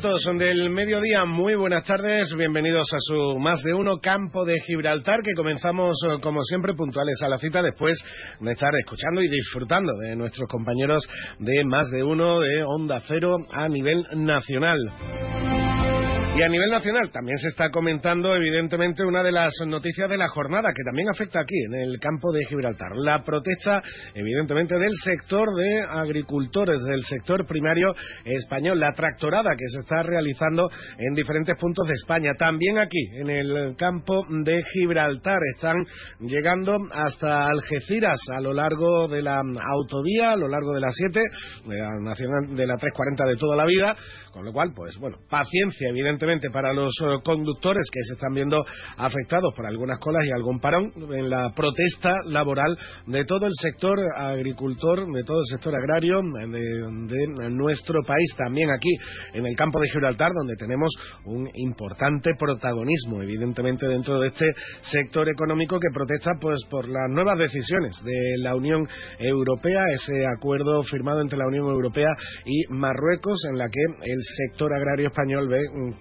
Minutos del mediodía, muy buenas tardes, bienvenidos a su Más de Uno Campo de Gibraltar, que comenzamos eh, como siempre puntuales a la cita después de estar escuchando y disfrutando de nuestros compañeros de Más de Uno de Onda Cero a nivel nacional. Y a nivel nacional también se está comentando, evidentemente, una de las noticias de la jornada que también afecta aquí, en el campo de Gibraltar. La protesta, evidentemente, del sector de agricultores, del sector primario español, la tractorada que se está realizando en diferentes puntos de España. También aquí, en el campo de Gibraltar, están llegando hasta Algeciras a lo largo de la autovía, a lo largo de la 7, de la, nacional, de la 340 de toda la vida, con lo cual, pues bueno, paciencia, evidentemente para los eh, conductores que se están viendo afectados por algunas colas y algún parón en la protesta laboral de todo el sector agricultor, de todo el sector agrario de, nuestro país, también aquí en el campo de Gibraltar, donde tenemos un importante protagonismo, evidentemente, dentro de este sector económico que protesta pues por las nuevas decisiones de la Unión Europea, ese acuerdo firmado entre la Unión Europea y Marruecos, en la que el sector agrario español ve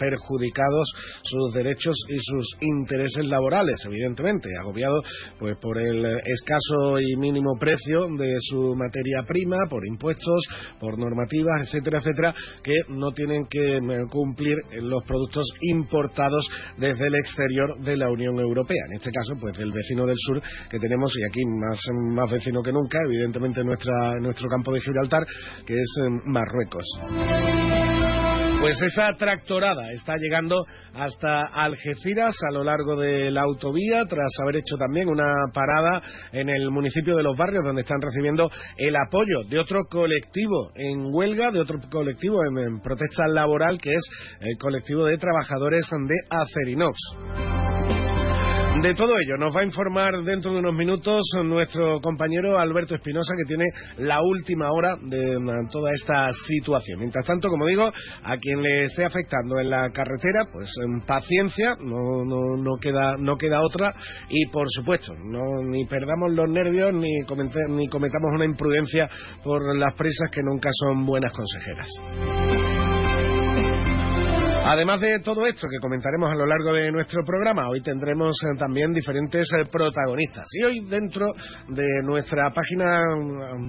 perjudicados sus derechos y sus intereses laborales, evidentemente, agobiado pues por el escaso y mínimo precio de su materia prima, por impuestos, por normativas, etcétera, etcétera, que no tienen que eh, cumplir los productos importados desde el exterior de la Unión Europea. En este caso, pues el vecino del sur que tenemos y aquí más, más vecino que nunca, evidentemente nuestro campo de Gibraltar, que es eh, Marruecos. Pues esa tractorada está llegando hasta Algeciras a lo largo de la autovía, tras haber hecho también una parada en el municipio de Los Barrios, donde están recibiendo el apoyo de otro colectivo en huelga, de otro colectivo en, protesta laboral, que es el colectivo de trabajadores de Acerinox. De todo ello nos va a informar dentro de unos minutos nuestro compañero Alberto Espinosa, que tiene la última hora de toda esta situación. Mientras tanto, como digo, a quien le esté afectando en la carretera, pues en paciencia, no, no, no, queda, no queda otra. Y por supuesto, no, ni perdamos los nervios ni, ni cometamos una imprudencia por las prisas que nunca son buenas consejeras. Además de todo esto que comentaremos a lo largo de nuestro programa, hoy tendremos eh, también diferentes eh, protagonistas. Y hoy dentro de nuestra página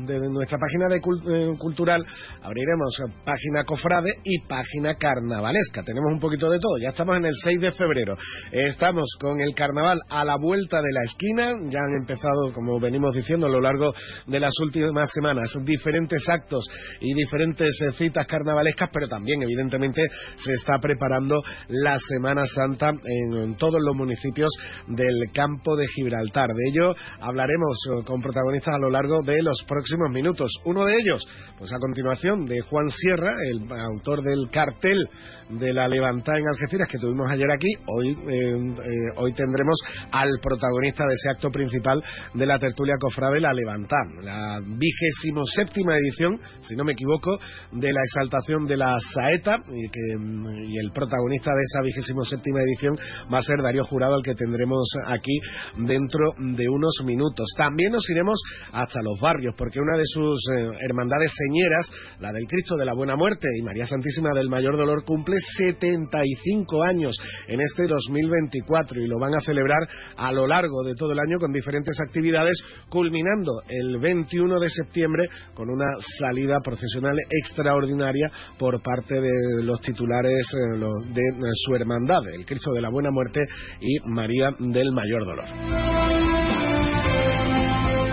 de nuestra página de eh, cultural abriremos página cofrade y página carnavalesca. Tenemos un poquito de todo. Ya estamos en el 6 de febrero. Estamos con el carnaval a la vuelta de la esquina. Ya han empezado, como venimos diciendo a lo largo de las últimas semanas, diferentes actos y diferentes citas carnavalescas, pero también evidentemente se está preparando la Semana Santa en, todos los municipios del campo de Gibraltar. De ello hablaremos eh, con protagonistas a lo largo de los próximos minutos. Uno de ellos, pues a continuación, de Juan Sierra, el autor del cartel de la levantada en Algeciras que tuvimos ayer aquí, hoy, eh, eh, hoy tendremos al protagonista de ese acto principal de la tertulia cofrade La Levantada, la vigésimo séptima edición, si no me equivoco, de la exaltación de la saeta y, que, y el protagonista de esa vigésimo séptima edición va a ser Darío Jurado, al que tendremos aquí dentro de unos minutos. También nos iremos hasta los barrios, porque una de sus eh, hermandades señeras, la del Cristo de la Buena Muerte y María Santísima del Mayor Dolor, cumple 75 años en este 2024 y lo van a celebrar a lo largo de todo el año con diferentes actividades, culminando el 21 de septiembre con una salida profesional extraordinaria por parte de los titulares eh, de su hermandad, el Cristo de la Buena Muerte y María del Mayor Dolor.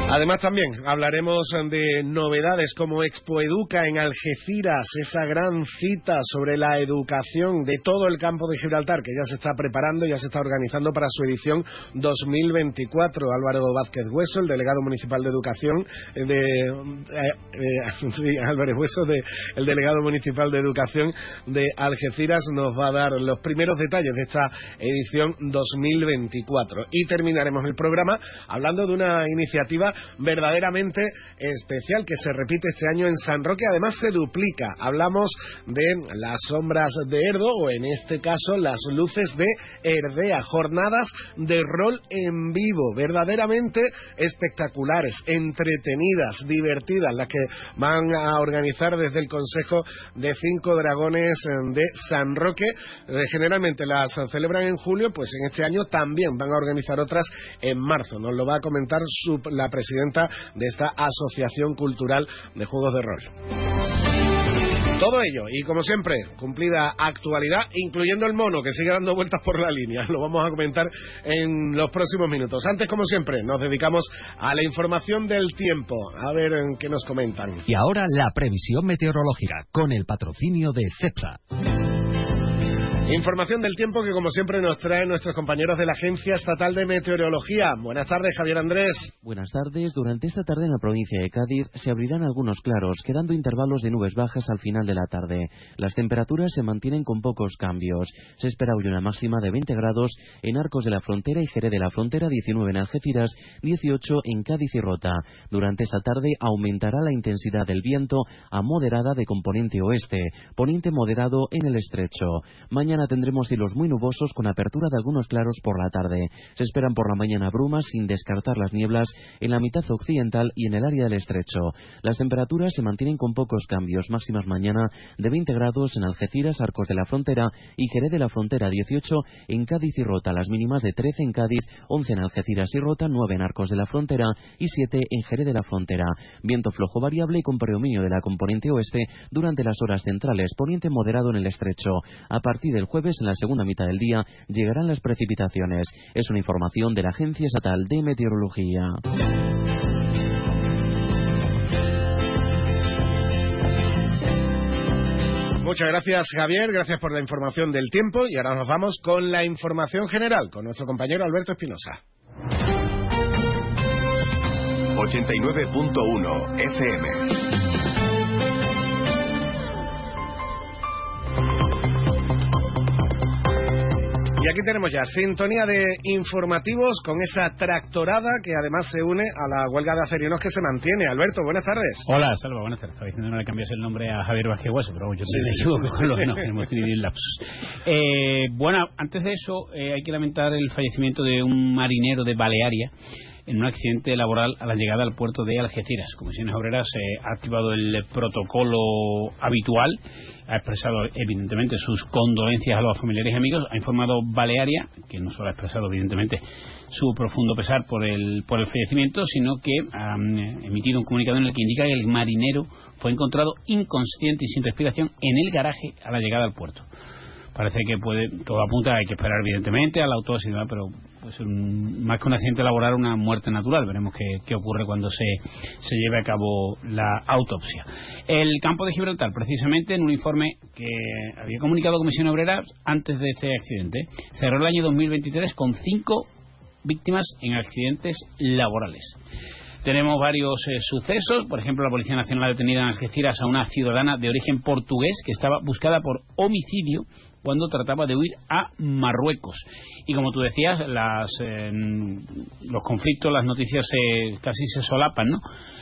Además también hablaremos de novedades como Expo Educa en Algeciras, esa gran cita sobre la educación de todo el campo de Gibraltar que ya se está preparando, ya se está organizando para su edición 2024. Álvaro Vázquez Hueso, el delegado municipal de educación de eh, eh, Álvarez Hueso, de, el delegado municipal de educación de Algeciras nos va a dar los primeros detalles de esta edición 2024 y terminaremos el programa hablando de una iniciativa verdaderamente especial que se repite este año en San Roque. Además se duplica. Hablamos de las sombras de Erdo o en este caso las luces de Erdea. Jornadas de rol en vivo, verdaderamente espectaculares, entretenidas, divertidas, las que van a organizar desde el Consejo de Cinco Dragones de San Roque. Eh, generalmente las celebran en julio, pues en este año también van a organizar otras en marzo. Nos lo va a comentar su, la presidenta presidenta de esta Asociación Cultural de Juegos de Rol. Todo ello, y como siempre, cumplida actualidad, incluyendo el mono que sigue dando vueltas por la línea. Lo vamos a comentar en los próximos minutos. Antes, como siempre, nos dedicamos a la información del tiempo. A ver qué nos comentan. Y ahora la previsión meteorológica, con el patrocinio de CEPSA. Información del tiempo que como siempre nos traen nuestros compañeros de la Agencia Estatal de Meteorología. Buenas tardes, Javier Andrés. Buenas tardes. Durante esta tarde en la provincia de Cádiz se abrirán algunos claros, quedando intervalos de nubes bajas al final de la tarde. Las temperaturas se mantienen con pocos cambios. Se espera hoy una máxima de 20 grados en Arcos de la Frontera y Jerez de la Frontera, 19 en Algeciras, 18 en Cádiz y Rota. Durante esta tarde aumentará la intensidad del viento a moderada de componente oeste, poniente moderado en el estrecho. Mañana tendremos cielos muy nubosos con apertura de algunos claros por la tarde. Se esperan por la mañana brumas sin descartar las nieblas en la mitad occidental y en el área del estrecho. Las temperaturas se mantienen con pocos cambios, máximas mañana de 20 grados en Algeciras, Arcos de la Frontera y Jerez de la Frontera 18 en Cádiz y Rota, las mínimas de 13 en Cádiz, 11 en Algeciras y Rota, 9 en Arcos de la Frontera y 7 en Jerez de la Frontera. Viento flojo variable y con predominio de la componente oeste durante las horas centrales, poniente moderado en el estrecho. A partir del jueves, en la segunda mitad del día, llegarán las precipitaciones. Es una información de la Agencia Estatal de Meteorología. Muchas gracias, Javier. Gracias por la información del tiempo. Y ahora nos vamos con la información general con nuestro compañero Alberto Espinosa. 89.1 FM. Y aquí tenemos ya sintonía de informativos con esa tractorada que además se une a la huelga de acerinos que se mantiene. Alberto, buenas tardes. Hola, Salva, buenas tardes. Estaba diciendo que no le cambias el nombre a Javier Vázquez Hueso, pero yo sí, sí, con lo que no, hemos tenido lapsus. Eh, bueno, antes de eso, eh, hay que lamentar el fallecimiento de un marinero de Balearia en un accidente laboral a la llegada al puerto de Algeciras. Comisiones Obreras eh, ha activado el protocolo habitual, ha expresado evidentemente sus condolencias a los familiares y amigos, ha informado Balearia, que no solo ha expresado evidentemente su profundo pesar por el, por el fallecimiento, sino que ha emitido un comunicado en el que indica que el marinero fue encontrado inconsciente y sin respiración en el garaje a la llegada al puerto parece que puede todo apunta hay que esperar evidentemente a la autopsia pero pues más que un accidente laboral una muerte natural. Veremos qué, ocurre cuando se, se lleve a cabo la autopsia. El campo de Gibraltar precisamente en un informe que había comunicado Comisión Obrera antes de este accidente cerró el año 2023 con cinco víctimas en accidentes laborales. Tenemos varios eh, sucesos, por ejemplo, la Policía Nacional ha detenido en Algeciras a una ciudadana de origen portugués que estaba buscada por homicidio cuando trataba de huir a Marruecos. Y como tú decías, las, eh, los conflictos, las noticias casi se solapan, ¿no?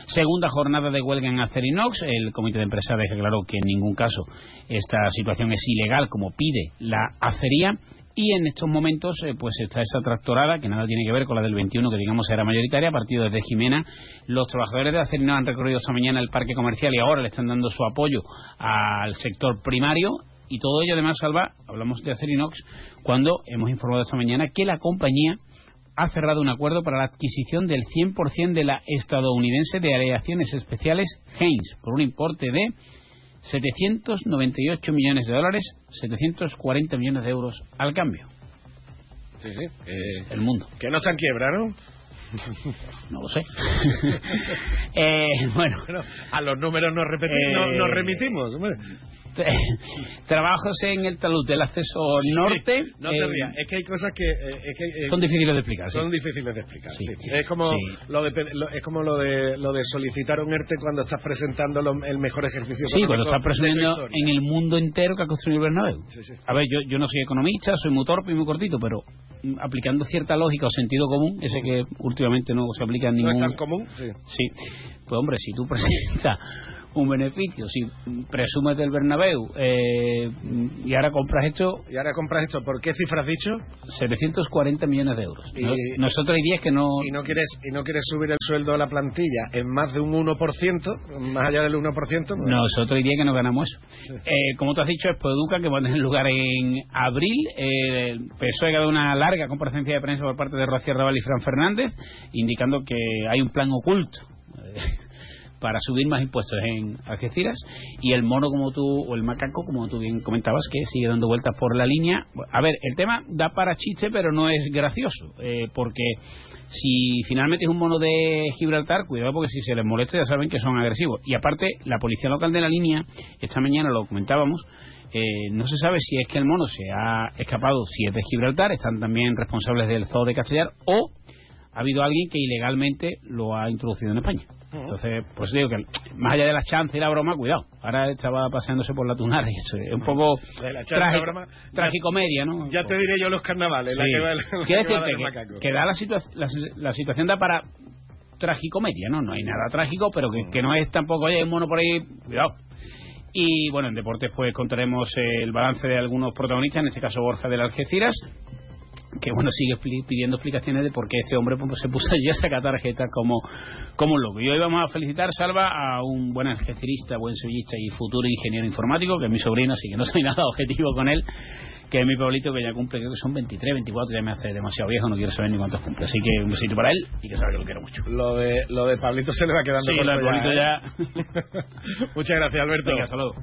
Segunda jornada de huelga en Acerinox. El comité de empresarios declaró que en ningún caso esta situación es ilegal como pide la acería y en estos momentos eh, pues está esa tractorada que nada tiene que ver con la del 21 que digamos era mayoritaria partido desde Jimena los trabajadores de Acerinox han recorrido esta mañana el parque comercial y ahora le están dando su apoyo al sector primario y todo ello además salva, hablamos de Acerinox, cuando hemos informado esta mañana que la compañía ha cerrado un acuerdo para la adquisición del 100% de la estadounidense de aleaciones especiales Haynes por un importe de 798 millones de dólares, 740 millones de euros al cambio. Sí, sí. el mundo. Que no se quiebra, ¿no? No lo sé. eh, bueno. A los números nos, repetimos, Eh, nos remitimos. Hombre. Trabajos en el talud del acceso norte. Sí, no te eh, rías, es que hay cosas que, eh, es que, eh, Son difíciles de explicar. sí. son difíciles de explicar. Sí. Es como lo de lo- es como lo de lo de solicitar un ERTE cuando estás presentando lo- el mejor ejercicio. Sí, cuando estás historia. en el mundo entero que ha construido Bernabéu. A ver, yo, yo no soy economista, soy muy torpe y muy cortito, pero mm, aplicando cierta lógica o sentido común, ese que últimamente no se aplica en No ningún... es tan común. Sí. Sí, pues hombre, si tú presentas un beneficio, si presumes del Bernabéu eh, y ahora compras esto, Y ahora compras esto, ¿por qué cifra has dicho? 740 millones de euros. Y- No- Nosotros hay días que no... Y no quieres y no quieres subir el sueldo a la plantilla en más de un 1%, más allá del 1%. pues- Nosotros hay días que no ganamos eso. Eh, como tú has dicho, Expoeduca, que va a tener lugar en abril. Eh, PSOE ha dado una larga comparecencia de prensa por parte de Rocío Raval y Fran Fernández, indicando que hay un plan oculto. Para subir más impuestos en Algeciras. Y el mono como tú o el macaco como tú bien comentabas que sigue dando vueltas por la línea. A ver el tema da para chiste pero no es gracioso eh, porque si finalmente es un mono de Gibraltar cuidado porque si se les molesta ya saben que son agresivos. Y aparte la policía local de la línea esta mañana lo comentábamos eh, no se sabe si es que el mono se ha escapado si es de Gibraltar están también responsables del zoo de Castellar o ha habido alguien que ilegalmente lo ha introducido en España. Entonces, pues digo que más allá de la chance y la broma, cuidado. Ahora estaba paseándose por la y eso es un poco la la trágico- tragicomedia, ¿no? Ya te diré yo los carnavales, la Sí. que va, la Quiero decirte que, da la, situa- la, la situación da para tragicomedia, ¿no? No hay nada trágico, pero que, que no es tampoco, oye, hay un mono por ahí, cuidado. Y bueno, en deportes pues contaremos el balance de algunos protagonistas, en este caso Borja del Algeciras, que bueno, sigue pidiendo explicaciones de por qué este hombre pues, se puso allí a sacar tarjetas como, como un loco. Y hoy vamos a felicitar, Salva, a un buen algecirista, buen sevillista y futuro ingeniero informático, que es mi sobrino, así que no soy nada objetivo con él, que es mi Pablito, que ya cumple, creo que son 23, 24, ya me hace demasiado viejo, no quiero saber ni cuántos cumple. Así que un besito para él y que sabe que lo quiero mucho. Lo de, lo de Pablito se le va quedando Sí, corto lo de Pablito ¿eh? Muchas gracias, Alberto. Venga, luego.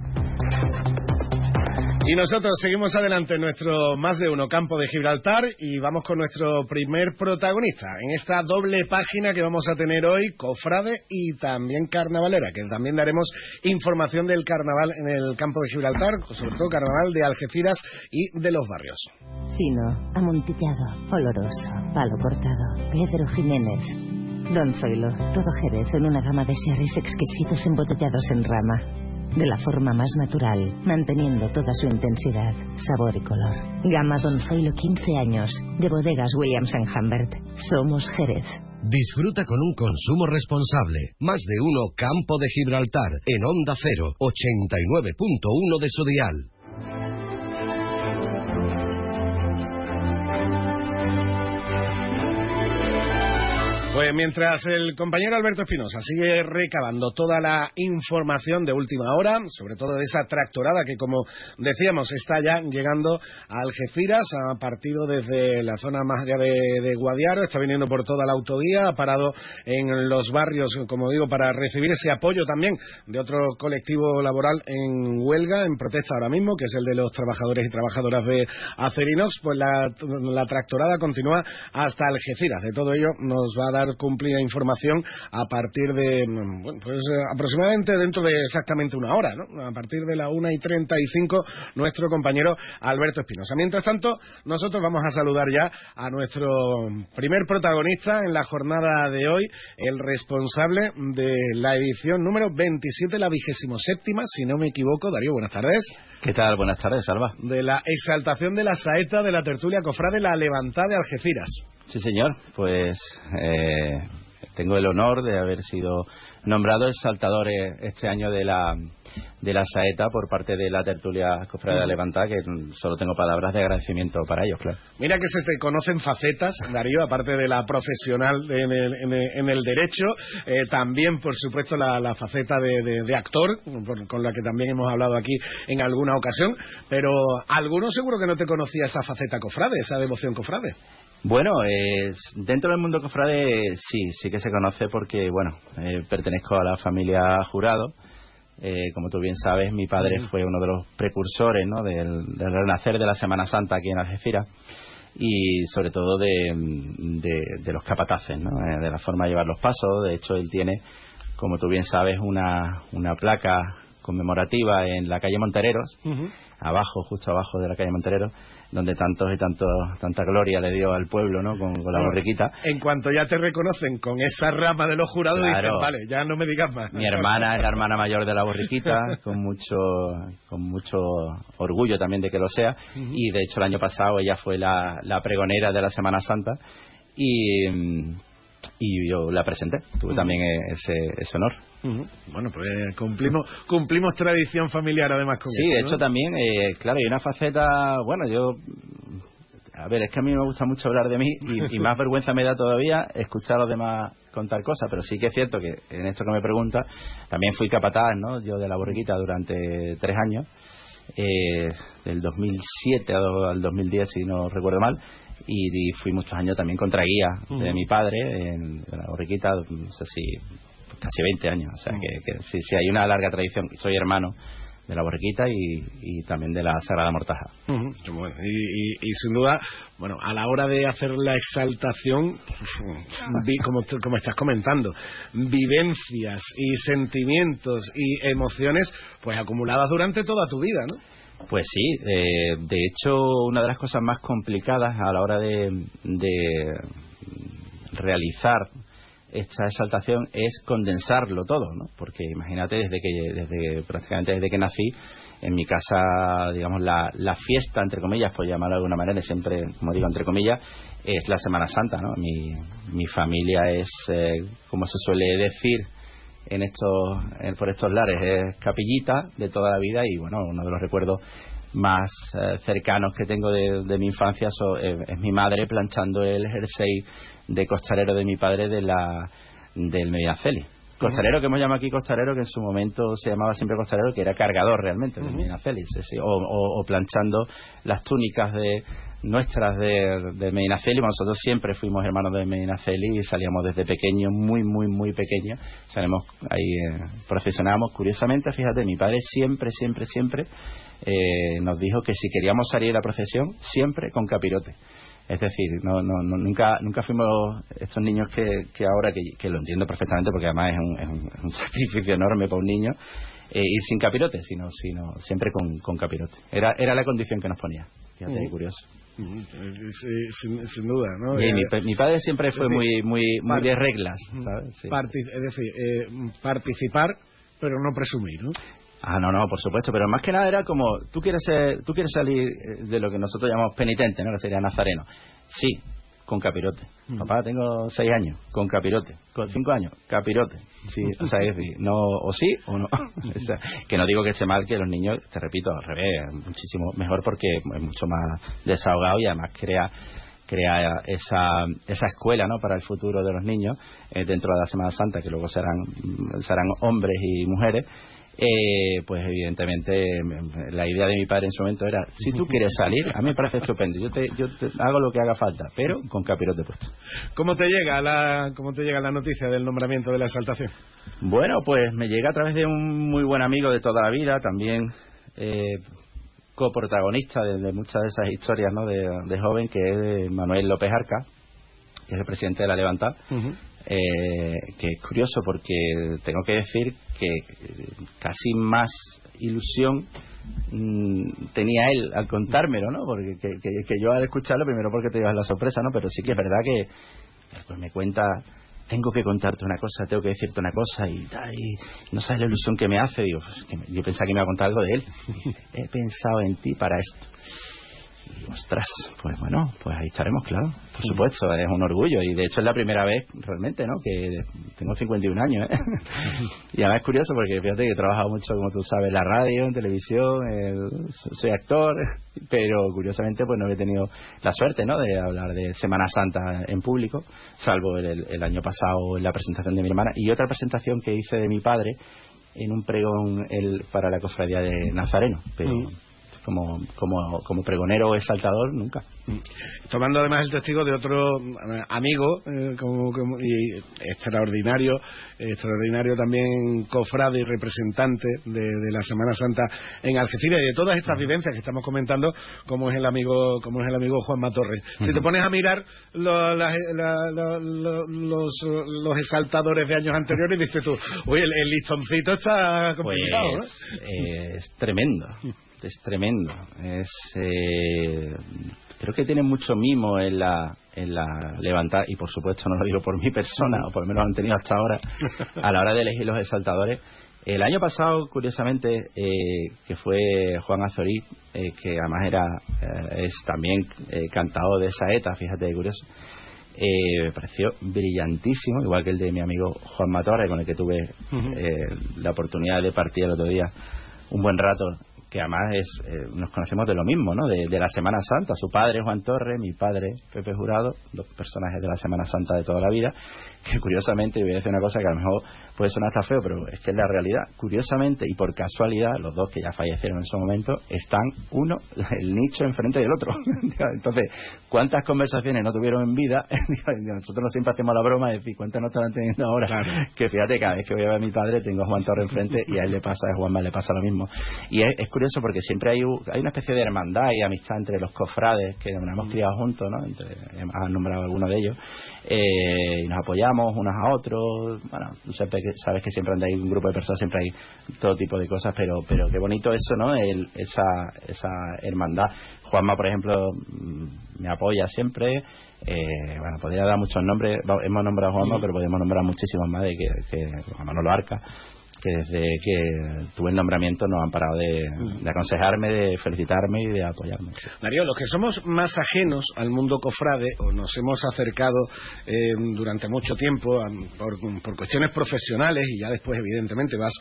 Y nosotros seguimos adelante en nuestro más de uno campo de Gibraltar y vamos con nuestro primer protagonista en esta doble página que vamos a tener hoy, cofrade y también carnavalera, que también daremos información del carnaval en el campo de Gibraltar, sobre todo carnaval de Algeciras y de los barrios. Fino, amontillado, oloroso, palo cortado, Pedro Jiménez. Don Zoilo, todo Jerez en una gama de sherries exquisitos embotellados en rama. De la forma más natural, manteniendo toda su intensidad, sabor y color. Gama Don Zoilo 15 años, de bodegas Williams ⁇ Humbert. Somos Jerez. Disfruta con un consumo responsable. Más de uno Campo de Gibraltar en Onda 0, 89.1 de su dial. Pues mientras el compañero Alberto Espinosa sigue recabando toda la información de última hora, sobre todo de esa tractorada que, como decíamos, está ya llegando a Algeciras, ha partido desde la zona más allá de, Guadiaro, está viniendo por toda la autovía, ha parado en los barrios, como digo, para recibir ese apoyo también de otro colectivo laboral en huelga, en protesta ahora mismo, que es el de los trabajadores y trabajadoras de Acerinox. Pues la, la tractorada continúa hasta Algeciras. De todo ello nos va a dar cumplida información a partir de, mm, bueno, pues eh, aproximadamente dentro de exactamente una hora, ¿no? A partir de la una y treinta y cinco, nuestro compañero Alberto Espinosa. Mientras tanto, nosotros vamos a saludar ya a nuestro primer protagonista en la jornada de hoy, el responsable de la edición número 27, la vigésimo séptima, si no me equivoco. Darío, buenas tardes. ¿Qué tal? Buenas tardes, Salva. De la exaltación de la saeta de la tertulia cofrade La Levantada de Algeciras. Sí, señor. Pues eh, tengo el honor de haber sido nombrado exaltador eh, este año de la de la saeta por parte de la tertulia Cofrade de Levantada, que solo tengo palabras de agradecimiento para ellos, claro. Mira que se te conocen facetas, Darío, aparte de la profesional en el, en el- en el derecho, eh, también, por supuesto, la, la faceta de, de- de actor, por- con la que también hemos hablado aquí en alguna ocasión, pero alguno seguro que no te conocía esa faceta cofrade, esa devoción cofrade. Bueno, eh, dentro del mundo cofrade sí, sí que se conoce porque, bueno, eh, pertenezco a la familia Jurado. Eh, como tú bien sabes, mi padre fue uno de los precursores ¿no? del, del renacer de la Semana Santa aquí en Algeciras. y sobre todo de, de, los capataces, ¿no? Eh, de la forma de llevar los pasos. De hecho, él tiene, como tú bien sabes, una, una placa conmemorativa en la calle Montereros, abajo, justo abajo de la calle Montereros, donde tantos y tantos, tanta gloria le dio al pueblo, ¿no? Con, la borriquita. En cuanto ya te reconocen con esa rama de los jurados, vale, ya no me digas más. Mi hermana es la hermana mayor de la borriquita, con mucho, con mucho orgullo también de que lo sea, y de hecho el año pasado ella fue la, la pregonera de la Semana Santa, y y yo la presenté. Tuve también ese, ese honor. Bueno, pues cumplimos cumplimos tradición familiar además con Sí, de hecho también, eh, claro, hay una faceta, bueno, yo... A ver, es que a mí me gusta mucho hablar de mí y, más vergüenza me da todavía escuchar a los demás contar cosas, pero sí que es cierto que en esto que me pregunta, también fui capataz, ¿no? Yo de la borriquita durante tres años, eh, del 2007 al 2010, si no recuerdo mal, y, fui muchos años también contra guía de mi padre en, la borriquita, no sé si casi 20 años, o sea que, si, hay una larga tradición, soy hermano de la borriquita y, también de la Sagrada Mortaja. y, sin duda, bueno, a la hora de hacer la exaltación, como, como estás comentando, vivencias y sentimientos y emociones, pues acumuladas durante toda tu vida, ¿no? Pues sí, eh, de hecho una de las cosas más complicadas a la hora de, realizar esta exaltación es condensarlo todo, ¿no? Porque imagínate desde que desde prácticamente desde que nací en mi casa, digamos la, la fiesta entre comillas, por llamarlo de alguna manera, siempre como digo entre comillas, es la Semana Santa, ¿no? Mi, mi familia es eh, como se suele decir en estos, por estos lares. Es capillita de toda la vida y bueno, uno de los recuerdos más eh, cercanos que tengo de, mi infancia eh, es, mi madre planchando el jersey de costalero de mi padre de la del Medinaceli. Costalero que hemos llamado aquí costalero, que en su momento se llamaba siempre costalero, que era cargador realmente del Medinaceli, o, planchando las túnicas de nuestras de, de Medinaceli. Nosotros siempre fuimos hermanos de Medinaceli y salíamos desde pequeños, muy, muy, muy pequeños. Salimos ahí, eh, profesionábamos. Curiosamente, fíjate, mi padre siempre, siempre, siempre eh, nos dijo que si queríamos salir de la procesión, siempre con capirote. Es decir, no, no, nunca, nunca fuimos estos niños que, que ahora, que, lo entiendo perfectamente porque además es un, es un, sacrificio enorme para un niño, eh, ir sin capirote, sino, sino siempre con, con capirote. Era, era la condición que nos ponía. Fíjate, mm. curioso. Mm, sin, duda, ¿no? Y mi, mi, padre siempre fue muy, muy, muy de reglas, ¿sabes? es decir, eh, participar, pero no presumir, ¿no? Ah, no, no, por supuesto, pero más que nada era como, tú quieres ser, tú quieres salir eh, de lo que nosotros llamamos penitente, ¿no? Que sería nazareno. Sí, con capirote. Mm. Papá, tengo seis años, con capirote. Con cinco años, capirote. Sí, o sea, es decir, no, o sí o no. que no digo que esté mal que los niños, te repito, al revés, muchísimo mejor porque es mucho más desahogado y además crea crea esa, esa escuela ¿no? para el futuro de los niños eh, dentro de la Semana Santa, que luego serán, serán hombres y mujeres, eh, pues evidentemente la idea de mi padre en su momento era, si tú quieres salir, a mí me parece estupendo, yo te, yo hago lo que haga falta, pero con capirote puesto. ¿Cómo te llega la, cómo te llega la noticia del nombramiento de la exaltación? Bueno, pues me llega a través de un muy buen amigo de toda la vida, también eh, coprotagonista de, muchas de esas historias ¿no? de, joven, que es Manuel López Arca, que es el presidente de la Levanta. Eh, que es curioso porque tengo que decir que eh, casi más ilusión mm, tenía él al contármelo, ¿no? Porque que, yo al escucharlo, primero porque te llevas la sorpresa, ¿no? Pero sí que es verdad que después me cuenta tengo que contarte una cosa, tengo que decirte una cosa y, y no sabes la ilusión que me hace. Digo, pues, yo pensaba que me iba a contar algo de él. He pensado en ti para esto. Ostras, pues bueno, pues ahí estaremos, claro. Por supuesto, es un orgullo. Y de hecho es la primera vez realmente, ¿no? Que tengo 51 años, ¿eh? y además es curioso porque fíjate que he trabajado mucho, como tú sabes, en la radio, en televisión, soy actor, pero curiosamente pues no he tenido la suerte, ¿no? De hablar de Semana Santa en público, salvo el, año pasado en la presentación de mi hermana y otra presentación que hice de mi padre en un pregón el, para la cofradía de Nazareno. Pero como, como, como pregonero o exaltador, nunca. Tomando además el testigo de otro eh, amigo eh, como, como- y extraordinario, extraordinario también cofrade y representante de, de la Semana Santa en Algeciras y de todas estas vivencias que estamos comentando, como es el amigo, como es el amigo Juanma Torres. Si te pones a mirar lo- la- la- la- lo- los, los exaltadores de años anteriores, dices tú, oye, el, el listoncito está Pues complicado, ¿no? eh, es tremendo, es tremendo. Es, eh, creo que tiene mucho mimo en la, en la levantada, y por supuesto no lo digo por mi persona, o por lo menos han tenido hasta ahora, a la hora de elegir los exaltadores. El año pasado, curiosamente, eh, que fue Juan Azorí, eh, que además era eh, es también cantado de saeta, fíjate curioso, eh, me pareció brillantísimo, igual que el de mi amigo Juan Matorre, con el que tuve eh, la oportunidad de partir el otro día un buen rato, que además es, eh, nos conocemos de lo mismo, ¿no? De, de la Semana Santa. Su padre, Juan Torre, mi padre, Pepe Jurado, dos personajes de la Semana Santa de toda la vida, que curiosamente, y voy a decir una cosa que a lo mejor puede sonar hasta feo, pero es que es la realidad. Curiosamente y por casualidad, los dos que ya fallecieron en su momento, están uno, el nicho enfrente del otro. Entonces, ¿cuántas conversaciones no tuvieron en vida? Nosotros siempre hacemos la broma de decir, ¿cuántas no estarán teniendo ahora? Que fíjate, cada vez que voy a ver a mi padre, tengo a Juan Torre enfrente y a él le pasa, a Juanma le pasa lo mismo. Y es, es curioso porque siempre hay, hay una especie de hermandad y amistad entre los cofrades que nos hemos criado juntos, ¿no? Entre, han nombrado algunos de ellos. Eh, y nos apoyamos unos a otros. Bueno, tú sabes que, sabes que siempre anda ahí un grupo de personas, siempre hay todo tipo de cosas, pero, pero qué bonito eso, ¿no? El- esa, esa hermandad. Juanma, por ejemplo, mm, me apoya siempre. Eh, bueno, podría dar muchos nombres. Hemos nombrado a Juanma, pero podemos nombrar muchísimos más de que, que Manolo Arca que desde que tuve el nombramiento no han parado de, de aconsejarme, de felicitarme y de apoyarme. Darío, los que somos más ajenos al mundo cofrade o nos hemos acercado eh, durante mucho tiempo a- por, por cuestiones profesionales y ya después evidentemente vas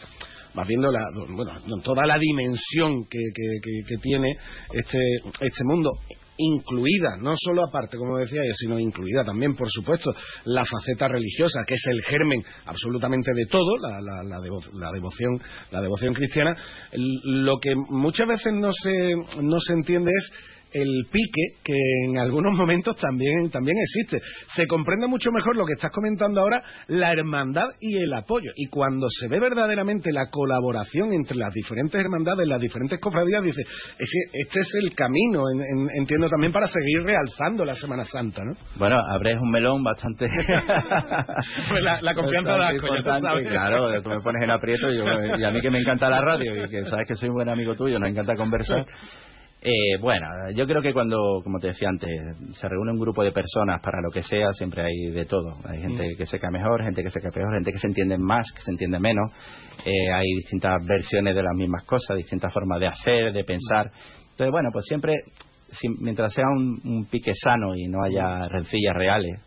vas viendo la, bueno, toda la dimensión que, que- que- que tiene este, este mundo incluida, no solo aparte, como decía yo, sino incluida también, por supuesto, la faceta religiosa, que es el germen absolutamente de todo, la, la- la devo- la devoción, la devoción cristiana. Lo que muchas veces no se, no se entiende es el pique que en algunos momentos también, también existe. Se comprende mucho mejor lo que estás comentando ahora, la hermandad y el apoyo. Y cuando se ve verdaderamente la colaboración entre las diferentes hermandades, las diferentes cofradías, dice, este es el camino, en- en- entiendo también, para seguir realzando la Semana Santa, ¿no? Bueno, abres un melón bastante. Pues la- la confianza da. Claro, tú me pones en aprieto y, yo- y a mí que me encanta la radio y que sabes que soy un buen amigo tuyo, nos encanta conversar. Eh, bueno, yo creo que cuando, como te decía antes, se reúne un grupo de personas para lo que sea, siempre hay de todo. Hay gente que se cae mejor, gente que se cae peor, gente que se entiende más, que se entiende menos. Eh, hay distintas versiones de las mismas cosas, distintas formas de hacer, de pensar. Entonces, bueno, pues siempre, si- mientras sea un, un pique sano y no haya rencillas reales,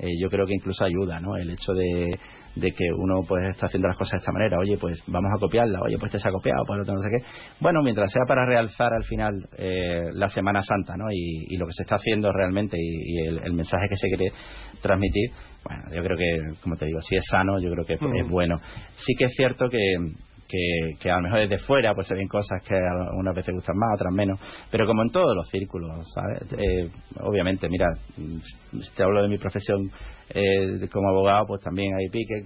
eh, yo creo que incluso ayuda, ¿no? El hecho de, de que uno pues está haciendo las cosas de esta manera, oye, pues vamos a copiarla, oye, pues te se ha copiado, pues no sé qué. Bueno, mientras sea para realzar al final eh, la Semana Santa, ¿no? Y, y lo que se está haciendo realmente y, y el, el mensaje que se quiere transmitir, bueno, yo creo que, como te digo, si es sano, yo creo que es- es bueno. Sí que es cierto que que, que a lo mejor desde fuera pues se ven cosas que a unas veces gustan más, otras menos, pero como en todos los círculos, ¿sabes? Eh, obviamente, mira, te hablo de mi profesión eh, como abogado, pues también hay pique,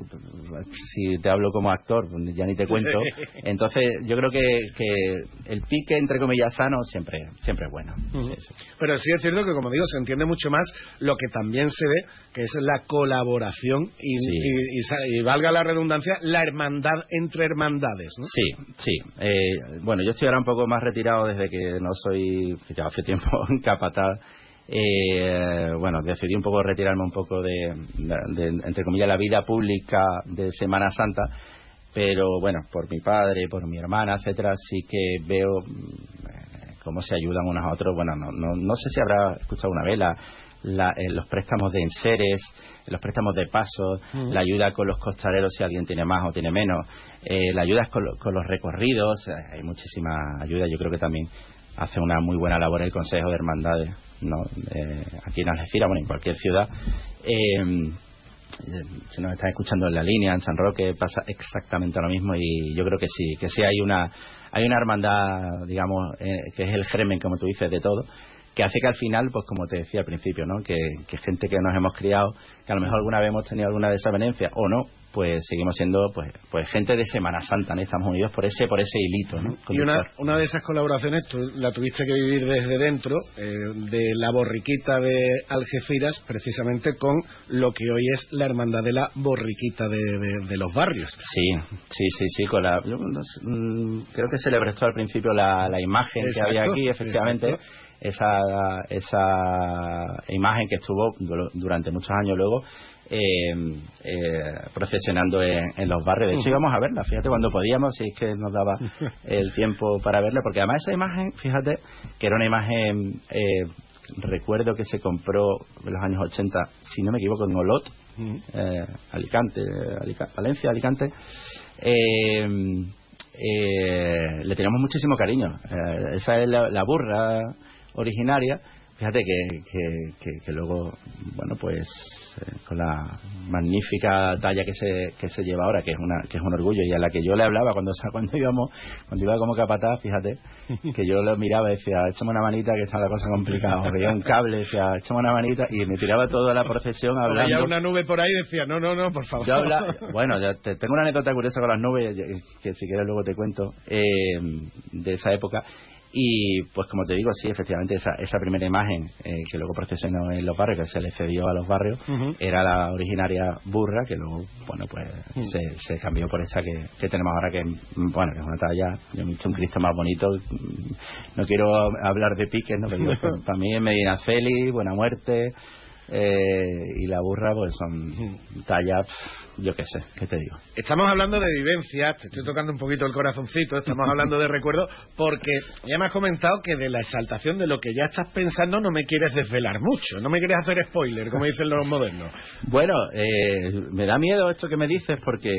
si te hablo como actor, pues ya ni te cuento, entonces yo creo que, que el pique, entre comillas, sano, siempre, siempre es bueno. Sí, sí. Pero sí es cierto que, como digo, se entiende mucho más lo que también se ve, que es la colaboración y, Sí. y- y sa- y valga la redundancia, la hermandad entre hermandades, ¿no? Sí, sí. Eh, bueno, yo estoy ahora un poco más retirado desde que no soy, ya hace tiempo, capataz. Eh, bueno, decidí un poco retirarme un poco de, de- entre comillas, la vida pública de Semana Santa. Pero bueno, por mi padre, por mi hermana, etcétera, sí que veo mm, eh, cómo se ayudan unos a otros. Bueno, no, no, no sé si habrá escuchado una vez la- eh, los préstamos de enseres, los préstamos de paso, la ayuda con los costaleros si alguien tiene más o tiene menos, eh, la ayuda con, lo- con los recorridos, eh, hay muchísima ayuda. Yo creo que también hace una muy buena labor el Consejo de Hermandades, ¿no? Eh, aquí en Algeciras, bueno, en cualquier ciudad. Eh, eh, si nos están escuchando en la línea, en San Roque, pasa exactamente lo mismo y yo creo que sí, que sí hay una, hay una hermandad, digamos, eh, que es el germen, como tú dices, de todo que hace que al final, pues como te decía al principio, ¿no? Que, que, gente que nos hemos criado, que a lo mejor alguna vez hemos tenido alguna desavenencia o no, pues seguimos siendo pues pues gente de Semana Santa, ¿no? Estamos unidos por ese por ese hilito, ¿no? Y una, una de esas colaboraciones tú la tuviste que vivir desde dentro eh, de la borriquita de Algeciras, precisamente con lo que hoy es la hermandad de la borriquita de, de, los barrios. Sí, sí, sí, sí, con la, mm, creo que se le prestó al principio la, la imagen que había aquí, efectivamente. Esa, esa imagen que estuvo durante muchos años luego eh, eh, procesionando en, los barrios. De hecho, íbamos a verla, fíjate, cuando podíamos, si es que nos daba el tiempo para verla, porque además esa imagen, fíjate, que era una imagen, eh, recuerdo que se compró en los años 80, si no me equivoco, en Olot, eh, Alicante, Valencia, Alicante. le teníamos muchísimo cariño. esa es la burra originaria Fíjate que, que, que, luego, bueno, pues eh, con la magnífica talla que se, que se lleva ahora, que es una que es un orgullo y a la que yo le hablaba cuando cuando íbamos, cuando iba como capataz, fíjate, que yo lo miraba y decía, échame una manita que está la cosa complicada, o veía un cable, decía, échame una manita y me tiraba toda la procesión hablando. Había una nube por ahí decía, no, no, no, por favor. Yo bueno, ya te, tengo una anécdota curiosa con las nubes, que si quieres luego te cuento, eh, de esa época y pues como te digo, sí, efectivamente esa, esa primera imagen eh, que luego procesionó en los barrios, que se le cedió a los barrios, era la originaria burra, que luego, bueno, pues se, se, cambió por esa que, que, tenemos ahora, que bueno, que es una talla, yo he visto un Cristo más bonito, no quiero hablar de piques, ¿no? pero para mí es Medina Feli, Buena Muerte, eh, y la burra pues son tallas, yo qué sé, ¿qué te digo? Estamos hablando de vivencias, te estoy tocando un poquito el corazoncito, estamos hablando de recuerdos, porque ya me has comentado que de la exaltación de lo que ya estás pensando no me quieres desvelar mucho, no me quieres hacer spoiler, como dicen los modernos. Bueno, eh, me da miedo esto que me dices porque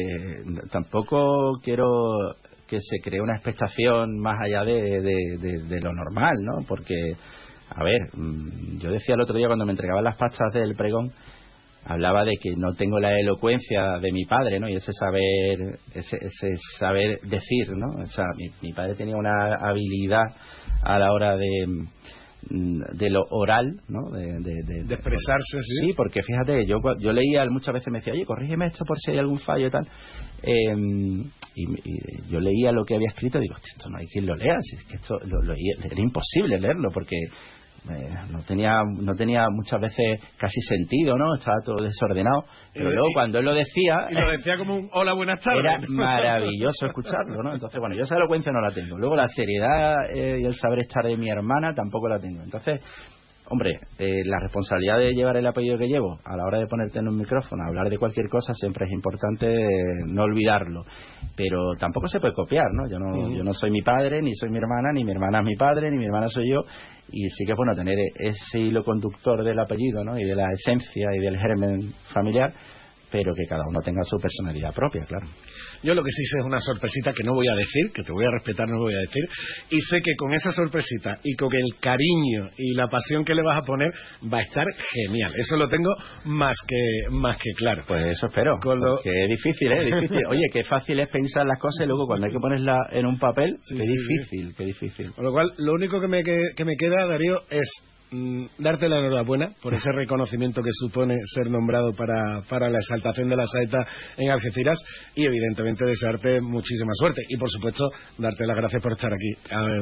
tampoco quiero que se cree una expectación más allá de, de lo normal, ¿no? Porque a ver, mm, yo decía el otro día cuando me entregaban las pastas del pregón, hablaba de que no tengo la elocuencia de mi padre, ¿no? Y ese saber, ese, saber decir, ¿no? O sea, mi, padre tenía una habilidad a la hora de, mm, de lo oral, ¿no? De, expresarse, sí. Sí, porque fíjate, yo yo leía, muchas veces me decía, oye, corrígeme esto por si hay algún fallo y tal. Em, y, yo leía lo que había escrito y digo, esto no hay quien lo lea, es que esto lo, era imposible leerlo porque eh, no tenía no tenía muchas veces casi sentido, ¿no? Estaba todo desordenado. Pero luego cuando él lo decía... Y lo decía como un hola, buenas tardes. Era maravilloso escucharlo, ¿no? Entonces, bueno, yo esa elocuencia no la tengo. Luego la seriedad eh, y el saber estar de mi hermana tampoco la tengo. Entonces, Hombre, eh, la responsabilidad de llevar el apellido que llevo a la hora de ponerte en un micrófono, hablar de cualquier cosa, siempre es importante no olvidarlo. Pero tampoco se puede copiar, ¿no? Yo no, yo no soy mi padre, ni soy mi hermana, ni mi hermana es mi padre, ni mi hermana soy yo. Y sí que es bueno tener ese hilo conductor del apellido, ¿no? Y de la esencia y del germen familiar, pero que cada uno tenga su personalidad propia, claro. Yo lo que sí sé es una sorpresita que no voy a decir, que te voy a respetar, no voy a decir, y sé que con esa sorpresita y con el cariño y la pasión que le vas a poner va a estar genial. Eso lo tengo más que más que claro. Pues eso espero. Que es difícil, ¿eh? Difícil. Oye, qué fácil es pensar las cosas y luego cuando hay que ponerla en un papel, qué difícil, qué difícil. Con lo cual, lo único que me, que me queda, Darío, es Mm, darte la enhorabuena por ese reconocimiento que supone ser nombrado para, para la exaltación de la saeta en Algeciras y evidentemente desearte muchísima suerte y por supuesto darte las gracias por estar aquí,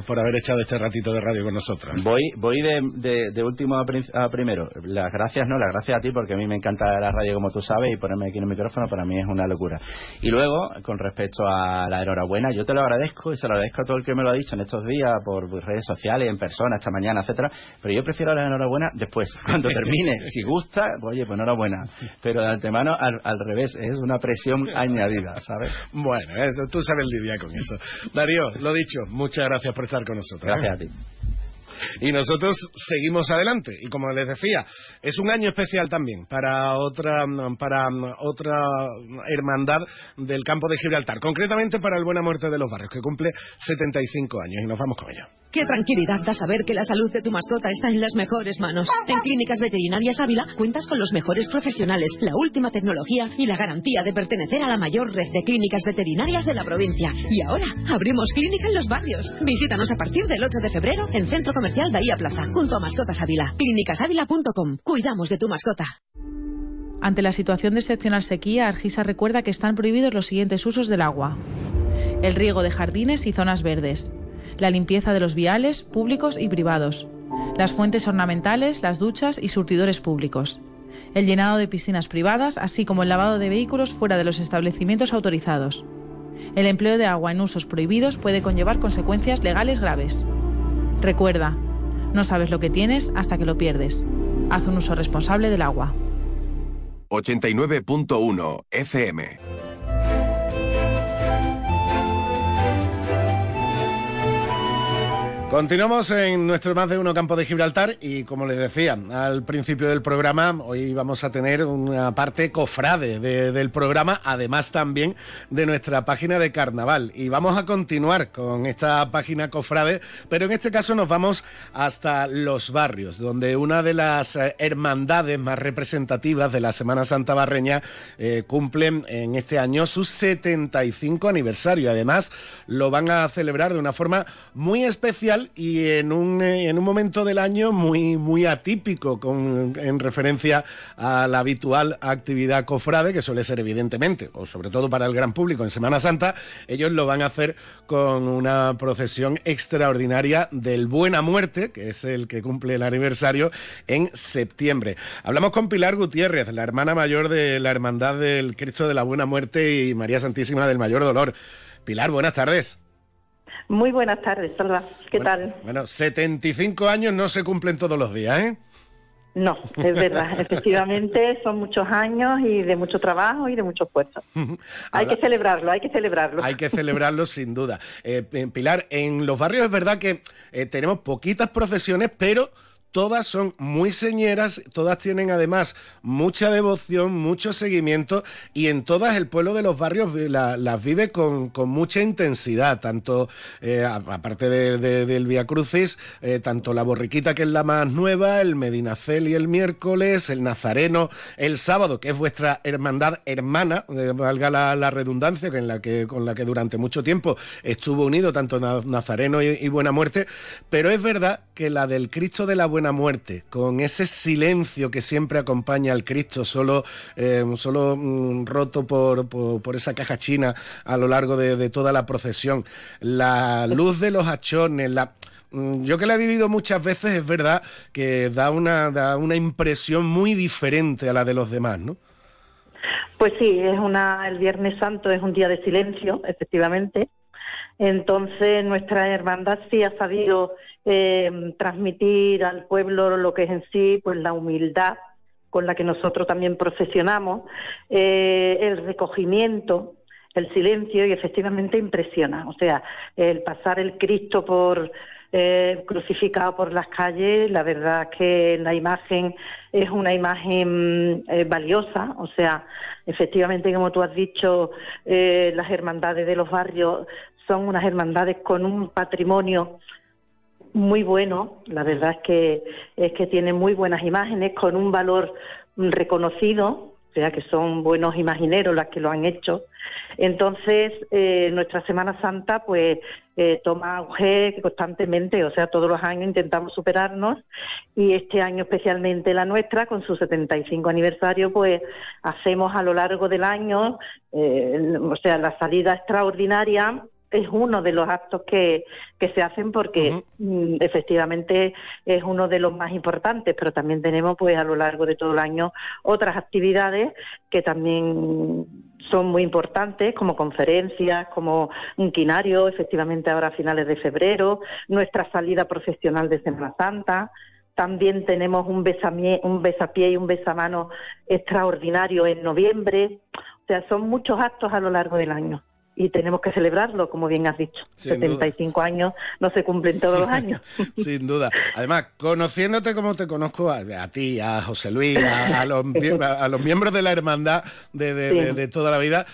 por haber echado este ratito de radio con nosotros. Voy, voy de, de, último a, primero. Las gracias, no, las gracias a ti porque a mí me encanta la radio como tú sabes y ponerme aquí en el micrófono para mí es una locura. Y luego, con respecto a la enhorabuena, yo te lo agradezco y se lo agradezco a todo el que me lo ha dicho en estos días por redes sociales, en persona, esta mañana, etcétera, pero yo prefiero la enhorabuena después, cuando termine. Si gusta, oye, pues enhorabuena. Pero de antemano, al, revés, es una presión añadida, ¿sabes? Bueno, tú sabes lidiar con eso. Darío, lo dicho, muchas gracias por estar con nosotros. Gracias a ti. Y nosotros seguimos adelante. Y como les decía, es un año especial también para otra, para otra hermandad del campo de Gibraltar, concretamente para el Buena Muerte de los Barrios, que cumple 75 años. Y nos vamos con ello. Qué tranquilidad da saber que la salud de tu mascota está en las mejores manos. En Clínicas Veterinarias Ávila cuentas con los mejores profesionales, la última tecnología y la garantía de pertenecer a la mayor red de clínicas veterinarias de la provincia. Y ahora abrimos clínica en los barrios. Visítanos a partir del 8 de febrero en Centro Comercial Bahía Plaza, junto a Mascotas Ávila. Clínicasávila.com. Cuidamos de tu mascota. Ante la situación de excepcional sequía, Argisa recuerda que están prohibidos los siguientes usos del agua. El riego de jardines y zonas verdes la limpieza de los viales públicos y privados, las fuentes ornamentales, las duchas y surtidores públicos, el llenado de piscinas privadas, así como el lavado de vehículos fuera de los establecimientos autorizados. El empleo de agua en usos prohibidos puede conllevar consecuencias legales graves. Recuerda, no sabes lo que tienes hasta que lo pierdes. Haz un uso responsable del agua. 89.1 FM Continuamos en nuestro más de uno campo de Gibraltar y como les decía al principio del programa, hoy vamos a tener una parte cofrade del programa, además también de nuestra página de carnaval. Y vamos a continuar con esta página cofrade, pero en este caso nos vamos hasta los barrios, donde una de las eh, hermandades más representativas de la Semana Santa Barreña eh, cumplen en este año su 75 aniversario. Además, lo van a celebrar de una forma muy especial y en un, eh, en un momento del año muy, muy atípico con, en referencia a la habitual actividad cofrade, que suele ser evidentemente, o sobre todo para el gran público en Semana Santa, ellos lo van a hacer con una procesión extraordinaria del Buena Muerte, que es el que cumple el aniversario en septiembre. Hablamos con Pilar Gutiérrez, la hermana mayor de la Hermandad del Cristo de la Buena Muerte y María Santísima del Mayor Dolor. Pilar, buenas tardes. Muy buenas tardes, Salva. ¿Qué tal? Bueno, 75 años no se cumplen todos los días, ¿eh? No, es verdad. Efectivamente, son muchos años y de mucho trabajo y de mucho esfuerzo. hay que celebrarlo, hay que celebrarlo. Hay que celebrarlo sin duda. Eh, Pilar, en los barrios es verdad que eh, tenemos poquitas procesiones, pero todas son muy señeras, todas tienen además mucha devoción, mucho seguimiento y en todas el pueblo de los barrios las vive con, mucha intensidad, tanto eh, aparte del Via Crucis, eh, tanto la borriquita que es la más nueva, el Medinaceli el miércoles, el Nazareno el sábado, que es vuestra hermandad hermana, eh, valga la, redundancia, con la que durante mucho tiempo estuvo unido tanto Nazareno y, y Buena Muerte, pero es verdad que la del Cristo de la Buena muerte, con ese silencio que siempre acompaña al Cristo, solo, eh, solo mm, roto por, por, esa caja china a lo largo de, toda la procesión, la luz de los hachones, la... Mm, yo que la he vivido muchas veces, es verdad que da una, da una impresión muy diferente a la de los demás, ¿no? Pues sí, es una, el Viernes Santo es un día de silencio, efectivamente. Entonces nuestra hermandad sí ha sabido eh, transmitir al pueblo lo que es en sí, pues la humildad con la que nosotros también profesionamos, eh, el recogimiento, el silencio y efectivamente impresiona. O sea, el pasar el Cristo por eh, crucificado por las calles, la verdad que la imagen es una imagen eh, valiosa. O sea, efectivamente, como tú has dicho, las hermandades de los barrios son unas hermandades con un patrimonio muy bueno, la verdad es que es que tiene muy buenas imágenes con un valor reconocido, o sea que son buenos imagineros las que lo han hecho. Entonces, eh, nuestra Semana Santa pues eh, toma auge constantemente, o sea, todos los años intentamos superarnos y este año especialmente la nuestra, con su 75 aniversario, pues hacemos a lo largo del año, eh, o sea, la salida extraordinaria es uno de los actos que, que se hacen porque mm, efectivamente es uno de los más importantes, pero también tenemos pues a lo largo de todo el año otras actividades que también son muy importantes, como conferencias, como un quinario, efectivamente ahora a finales de febrero, nuestra salida profesional de Semana Santa, también tenemos un, besamie, un besapié y un besamano extraordinario en noviembre. O sea, son muchos actos a lo largo del año. Y tenemos que celebrarlo, como bien has dicho. Sin 75 años no se cumplen todos los años. Sin duda. Además, conociéndote como te conozco, a, a ti, a José Luis, a, a los, a los miembros de la hermandad de, de- Sí. de- de toda la vida,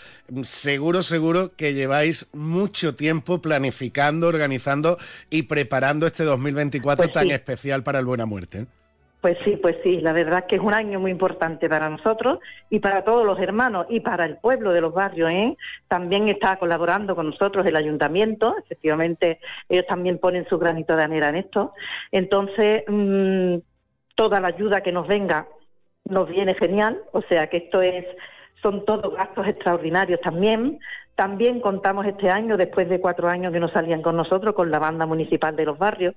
seguro, seguro que lleváis mucho tiempo planificando, organizando y preparando este 2024 Pues tan sí. especial para el Buena Muerte. Pues sí, pues sí, la verdad es que es un año muy importante para nosotros y para todos los hermanos y para el pueblo de los barrios. ¿eh? También está colaborando con nosotros el ayuntamiento, efectivamente ellos también ponen su granito de arena en esto. Entonces, mm, toda la ayuda que nos venga nos viene genial, o sea que esto es son todos gastos extraordinarios también. También contamos este año, después de cuatro años que no salían con nosotros, con la banda municipal de los barrios,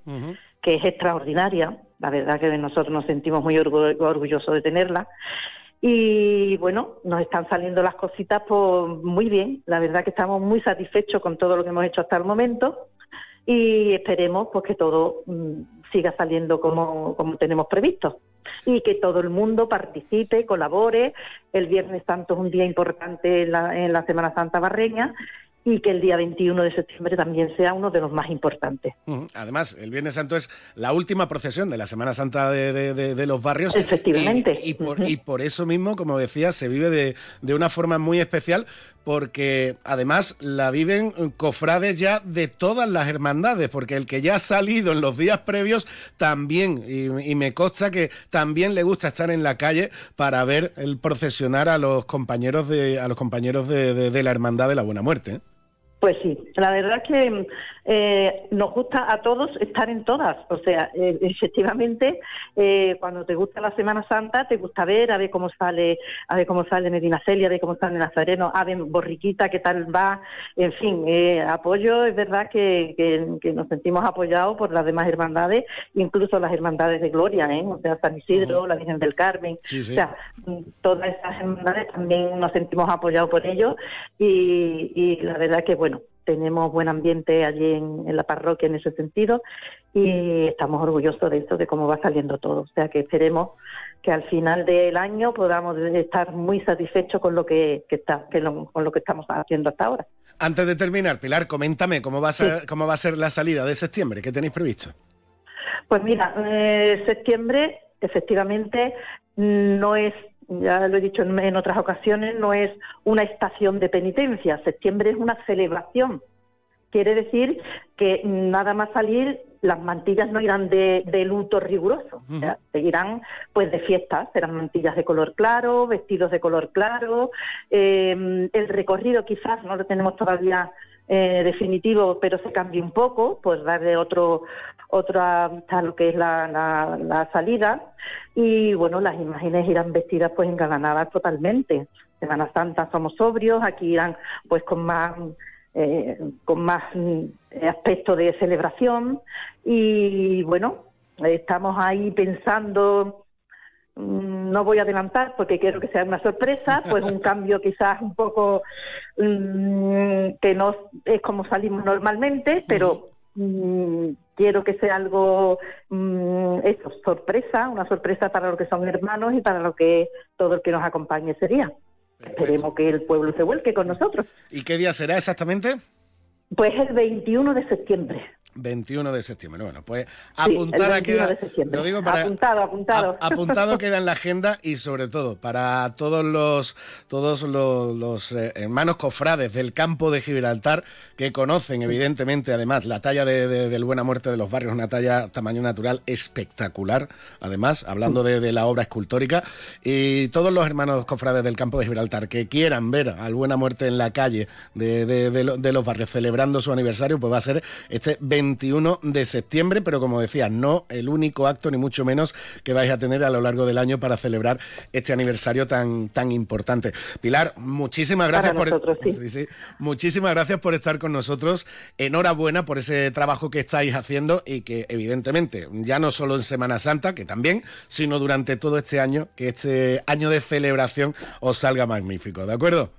que es extraordinaria. La verdad que nosotros nos sentimos muy orgu- orgullosos de tenerla. Y bueno, nos están saliendo las cositas pues, muy bien. La verdad que estamos muy satisfechos con todo lo que hemos hecho hasta el momento y esperemos pues que todo mm, siga saliendo como, como tenemos previsto y que todo el mundo participe, colabore. El Viernes Santo es un día importante en la, en la Semana Santa barreña y que el día 21 de septiembre también sea uno de los más importantes. Además, el Viernes Santo es la última procesión de la Semana Santa de, de- de- de los barrios. Efectivamente. Y, y por, y por eso mismo, como decía, se vive de, de una forma muy especial, porque además la viven cofrades ya de todas las hermandades, porque el que ya ha salido en los días previos también, y, y me consta que también le gusta estar en la calle para ver el procesionar a los compañeros de, a los compañeros de, de- de la hermandad de la Buena Muerte. ¿eh? Pues sí, la verdad es que eh, nos gusta a todos estar en todas. O sea, eh, efectivamente, eh, cuando te gusta la Semana Santa, te gusta ver, a ver cómo sale, a ver cómo sale Medina Celia, a ver cómo sale Nazareno, a ver Borriquita, qué tal va. En fin, eh, apoyo, es verdad que, que- que nos sentimos apoyados por las demás hermandades, incluso las hermandades de Gloria, ¿eh? O sea, San Isidro, la Virgen del Carmen. Sí, sí. O sea, todas esas hermandades también nos sentimos apoyados por ellos y, y la verdad que, bueno, tenemos buen ambiente allí en, en la parroquia en ese sentido y estamos orgullosos de eso, de cómo va saliendo todo. O sea que esperemos que al final del año podamos estar muy satisfechos con lo que, que está, que lo- con lo que estamos haciendo hasta ahora. Antes de terminar, Pilar, coméntame cómo va a ser, cómo va a ser la salida de septiembre, ¿qué tenéis previsto? Pues mira, eh, septiembre efectivamente no es, ya lo he dicho en, en otras ocasiones, no es una estación de penitencia. Septiembre es una celebración. Quiere decir que nada más salir las mantillas no irán de, de luto riguroso, o sea, seguirán pues de fiesta, serán mantillas de color claro, vestidos de color claro, eh, el recorrido quizás no lo tenemos todavía eh, definitivo, pero se cambia un poco, pues darle otro otra a lo que es la, la, la salida. Y bueno las imágenes irán vestidas pues engalanadas totalmente. Semana Santa somos sobrios, aquí irán pues con más eh, con más mm, aspecto de celebración. Y bueno estamos ahí pensando mm, no voy a adelantar porque quiero que sea una sorpresa, pues un cambio quizás un poco mm, que no es como salimos normalmente, pero quiero que sea algo, mm, eso, sorpresa, una sorpresa para lo que son hermanos y para lo que todo el que nos acompañe ese día. Esperemos que el pueblo se vuelque con nosotros. ¿Y qué día será exactamente? Pues el 21 de septiembre. 21 de septiembre. Bueno, pues Sí, apuntada 21 queda. Lo digo para. Apuntado, apuntado. a- apuntado queda en la agenda y sobre todo para todos los todos los, los, eh, hermanos cofrades del campo de Gibraltar que conocen evidentemente además la talla de, de- del Buena Muerte de los Barrios, una talla tamaño natural espectacular, además hablando de, de la obra escultórica y todos los hermanos cofrades del campo de Gibraltar que quieran ver al Buena Muerte en la calle de, de- de lo- de los barrios celebrando su aniversario, pues va a ser este 21 de septiembre, pero como decía, no el único acto ni mucho menos que vais a tener a lo largo del año para celebrar este aniversario tan tan importante. Pilar, muchísimas gracias Para por nosotros, sí. Sí, sí. muchísimas gracias por estar con nosotros. Enhorabuena por ese trabajo que estáis haciendo y que evidentemente ya no solo en Semana Santa, que también, sino durante todo este año, que este año de celebración os salga magnífico, ¿de acuerdo?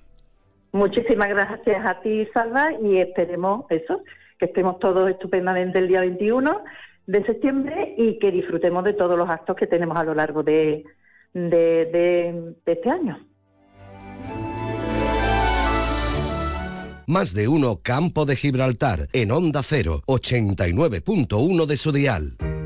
Muchísimas gracias a ti, Salva, y esperemos eso, que estemos todos estupendamente el día 21 de septiembre y que disfrutemos de todos los actos que tenemos a lo largo de, de, este año. Más de uno Campo de Gibraltar en Onda 0, 89.1 de su dial.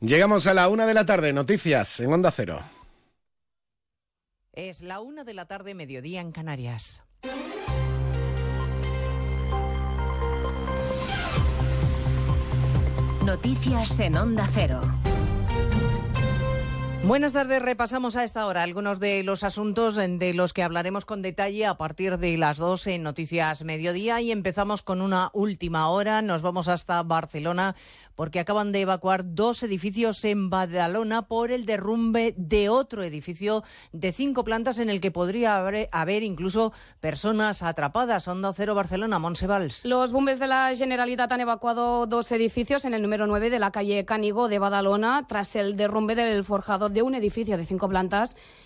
Llegamos a la una de la tarde, noticias en Onda Cero. Es la una de la tarde, mediodía en Canarias. Noticias en Onda Cero. Buenas tardes, repasamos a esta hora algunos de los asuntos de los que hablaremos con detalle a partir de las 2 en Noticias Mediodía y empezamos con una última hora. Nos vamos hasta Barcelona porque acaban de evacuar dos edificios en Badalona por el derrumbe de otro edificio de cinco plantas en el que podría haber, incluso personas atrapadas. Onda Cero Barcelona, Monsevals. Los bombes de la Generalitat han evacuado dos edificios en el número 9 de la calle Cánigo de Badalona tras el derrumbe del forjado de un edificio de cinco plantas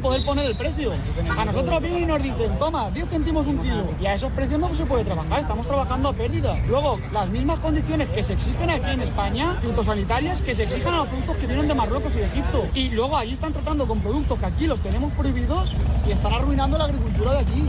podemos poner el precio. A nosotros vienen y nos dicen, toma, 10 céntimos un kilo. Y a esos precios no se puede trabajar, estamos trabajando a pérdida. Luego, las mismas condiciones que se exigen aquí en España, fitosanitarias, que se exigen a los productos que vienen de Marruecos y de Egipto. Y luego ahí están tratando con productos que aquí los tenemos prohibidos y están arruinando la agricultura de aquí.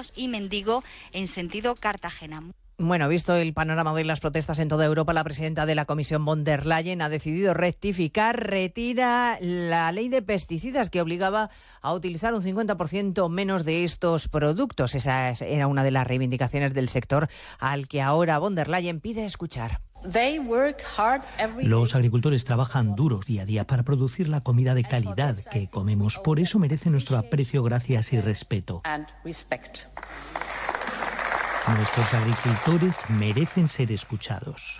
y Mendigo en sentido Cartagena. Bueno, visto el panorama de las protestas en toda Europa, la presidenta de la Comisión von der Leyen ha decidido rectificar, retira la ley de pesticidas que obligaba a utilizar un 50% menos de estos productos. Esa era una de las reivindicaciones del sector al que ahora von der Leyen pide escuchar. Los agricultores trabajan duros día a día para producir la comida de calidad que comemos. Por eso merece nuestro aprecio, gracias y respeto. Nuestros agricultores merecen ser escuchados.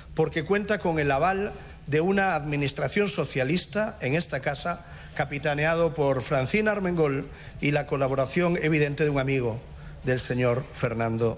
porque cuenta con el aval de una administración socialista en esta casa capitaneado por Francina Armengol y la colaboración evidente de un amigo del señor Fernando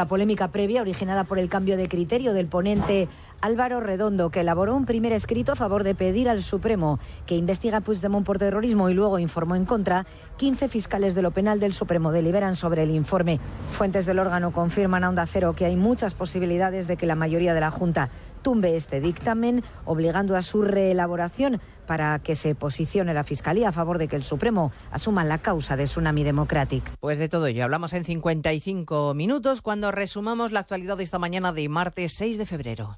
la polémica previa originada por el cambio de criterio del ponente Álvaro Redondo, que elaboró un primer escrito a favor de pedir al Supremo que investiga a Puigdemont por terrorismo y luego informó en contra, 15 fiscales de lo penal del Supremo deliberan sobre el informe. Fuentes del órgano confirman a Onda Cero que hay muchas posibilidades de que la mayoría de la Junta tumbe este dictamen, obligando a su reelaboración para que se posicione la Fiscalía a favor de que el Supremo asuma la causa de Tsunami Democratic. Pues de todo ello hablamos en 55 minutos cuando resumamos la actualidad de esta mañana de martes 6 de febrero.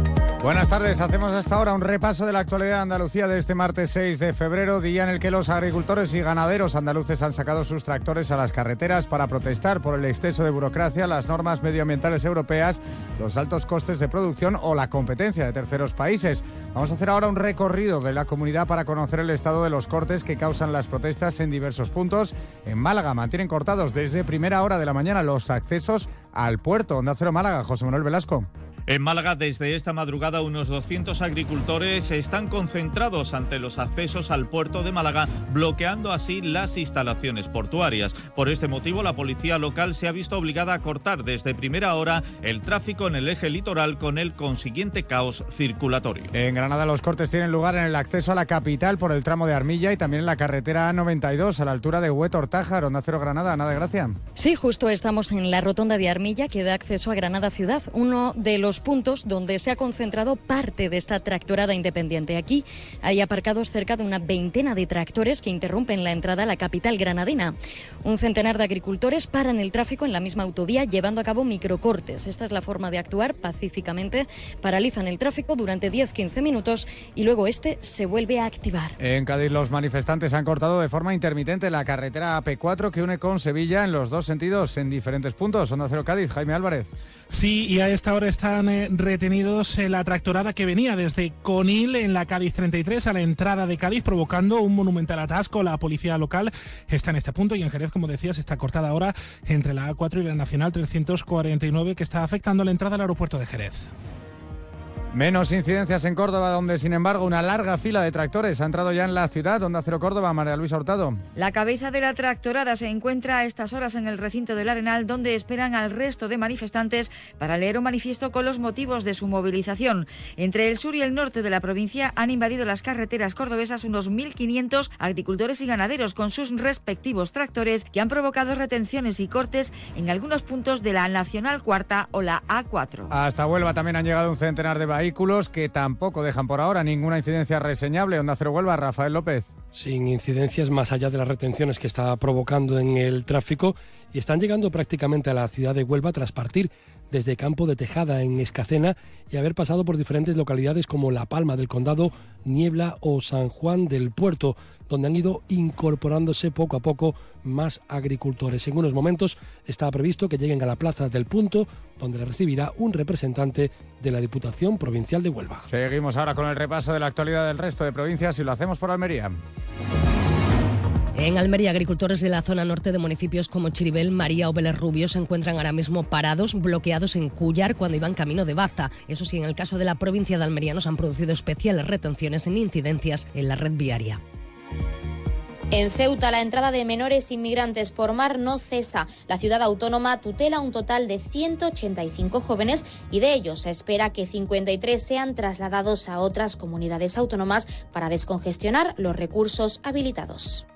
Buenas tardes, hacemos hasta ahora un repaso de la actualidad de Andalucía de este martes 6 de febrero, día en el que los agricultores y ganaderos andaluces han sacado sus tractores a las carreteras para protestar por el exceso de burocracia, las normas medioambientales europeas, los altos costes de producción o la competencia de terceros países. Vamos a hacer ahora un recorrido de la comunidad para conocer el estado de los cortes que causan las protestas en diversos puntos. En Málaga mantienen cortados desde primera hora de la mañana los accesos al puerto. Onda Cero Málaga, José Manuel Velasco. En Málaga, desde esta madrugada, unos 200 agricultores están concentrados ante los accesos al puerto de Málaga, bloqueando así las instalaciones portuarias. Por este motivo, la policía local se ha visto obligada a cortar desde primera hora el tráfico en el eje litoral con el consiguiente caos circulatorio. En Granada, los cortes tienen lugar en el acceso a la capital por el tramo de Armilla y también en la carretera A92 a la altura de Huetor-Tájar, Onda Cero Granada. Nada de gracia. Sí, justo estamos en la rotonda de Armilla que da acceso a Granada ciudad, uno de los los puntos donde se ha concentrado parte de esta tractorada independiente. Aquí hay aparcados cerca de una veintena de tractores que interrumpen la entrada a la capital granadina. Un centenar de agricultores paran el tráfico en la misma autovía llevando a cabo microcortes. Esta es la forma de actuar pacíficamente. Paralizan el tráfico durante 10-15 minutos y luego este se vuelve a activar. En Cádiz los manifestantes han cortado de forma intermitente la carretera AP4 que une con Sevilla en los dos sentidos en diferentes puntos. Onda Cero Cádiz, Jaime Álvarez. Sí, y a esta hora están eh, retenidos en la tractorada que venía desde Conil en la Cádiz 33 a la entrada de Cádiz, provocando un monumental atasco. La policía local está en este punto y en Jerez, como decías, está cortada ahora entre la A4 y la Nacional 349 que está afectando la entrada al aeropuerto de Jerez. Menos incidencias en Córdoba, donde sin embargo una larga fila de tractores ha entrado ya en la ciudad. donde Cero Córdoba, María Luisa Hurtado. La cabeza de la tractorada se encuentra a estas horas en el recinto del Arenal, donde esperan al resto de manifestantes para leer un manifiesto con los motivos de su movilización. Entre el sur y el norte de la provincia han invadido las carreteras cordobesas unos 1.500 agricultores y ganaderos con sus respectivos tractores que han provocado retenciones y cortes en algunos puntos de la Nacional Cuarta o la A4. Hasta Huelva también han llegado un centenar de vehículos que tampoco dejan por ahora ninguna incidencia reseñable. Onda Cero Huelva, Rafael López. Sin incidencias más allá de las retenciones que está provocando en el tráfico y están llegando prácticamente a la ciudad de Huelva tras partir desde Campo de Tejada en Escacena y haber pasado por diferentes localidades como La Palma del Condado, Niebla o San Juan del Puerto, donde han ido incorporándose poco a poco más agricultores. En unos momentos está previsto que lleguen a la Plaza del Punto, donde le recibirá un representante de la Diputación Provincial de Huelva. Seguimos ahora con el repaso de la actualidad del resto de provincias y lo hacemos por Almería. En Almería, agricultores de la zona norte de municipios como Chiribel, María o Vélez Rubio se encuentran ahora mismo parados, bloqueados en Cuyar cuando iban camino de Baza. Eso sí, en el caso de la provincia de Almería nos han producido especiales retenciones en incidencias en la red viaria. En Ceuta, la entrada de menores inmigrantes por mar no cesa. La ciudad autónoma tutela un total de 185 jóvenes y de ellos se espera que 53 sean trasladados a otras comunidades autónomas para descongestionar los recursos habilitados.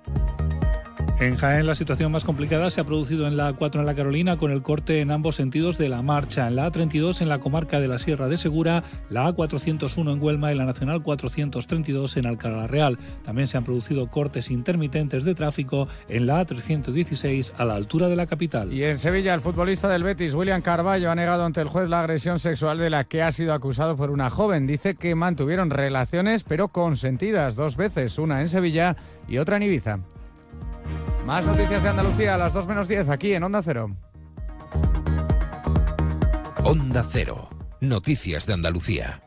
En Jaén la situación más complicada se ha producido en la A4 en la Carolina con el corte en ambos sentidos de la marcha. En la A32 en la comarca de la Sierra de Segura, la A401 en Huelma y la Nacional 432 en Alcalá Real. También se han producido cortes intermitentes de tráfico en la A316 a la altura de la capital. Y en Sevilla el futbolista del Betis, William Carballo, ha negado ante el juez la agresión sexual de la que ha sido acusado por una joven. Dice que mantuvieron relaciones pero consentidas dos veces, una en Sevilla y otra en Ibiza. Más noticias de Andalucía a las 2 menos 10 aquí en Onda Cero. Onda Cero. Noticias de Andalucía.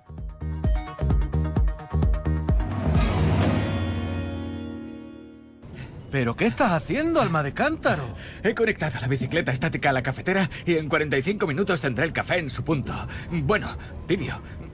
¿Pero qué estás haciendo, alma de cántaro? He conectado la bicicleta estática a la cafetera y en 45 minutos tendré el café en su punto. Bueno, tibio.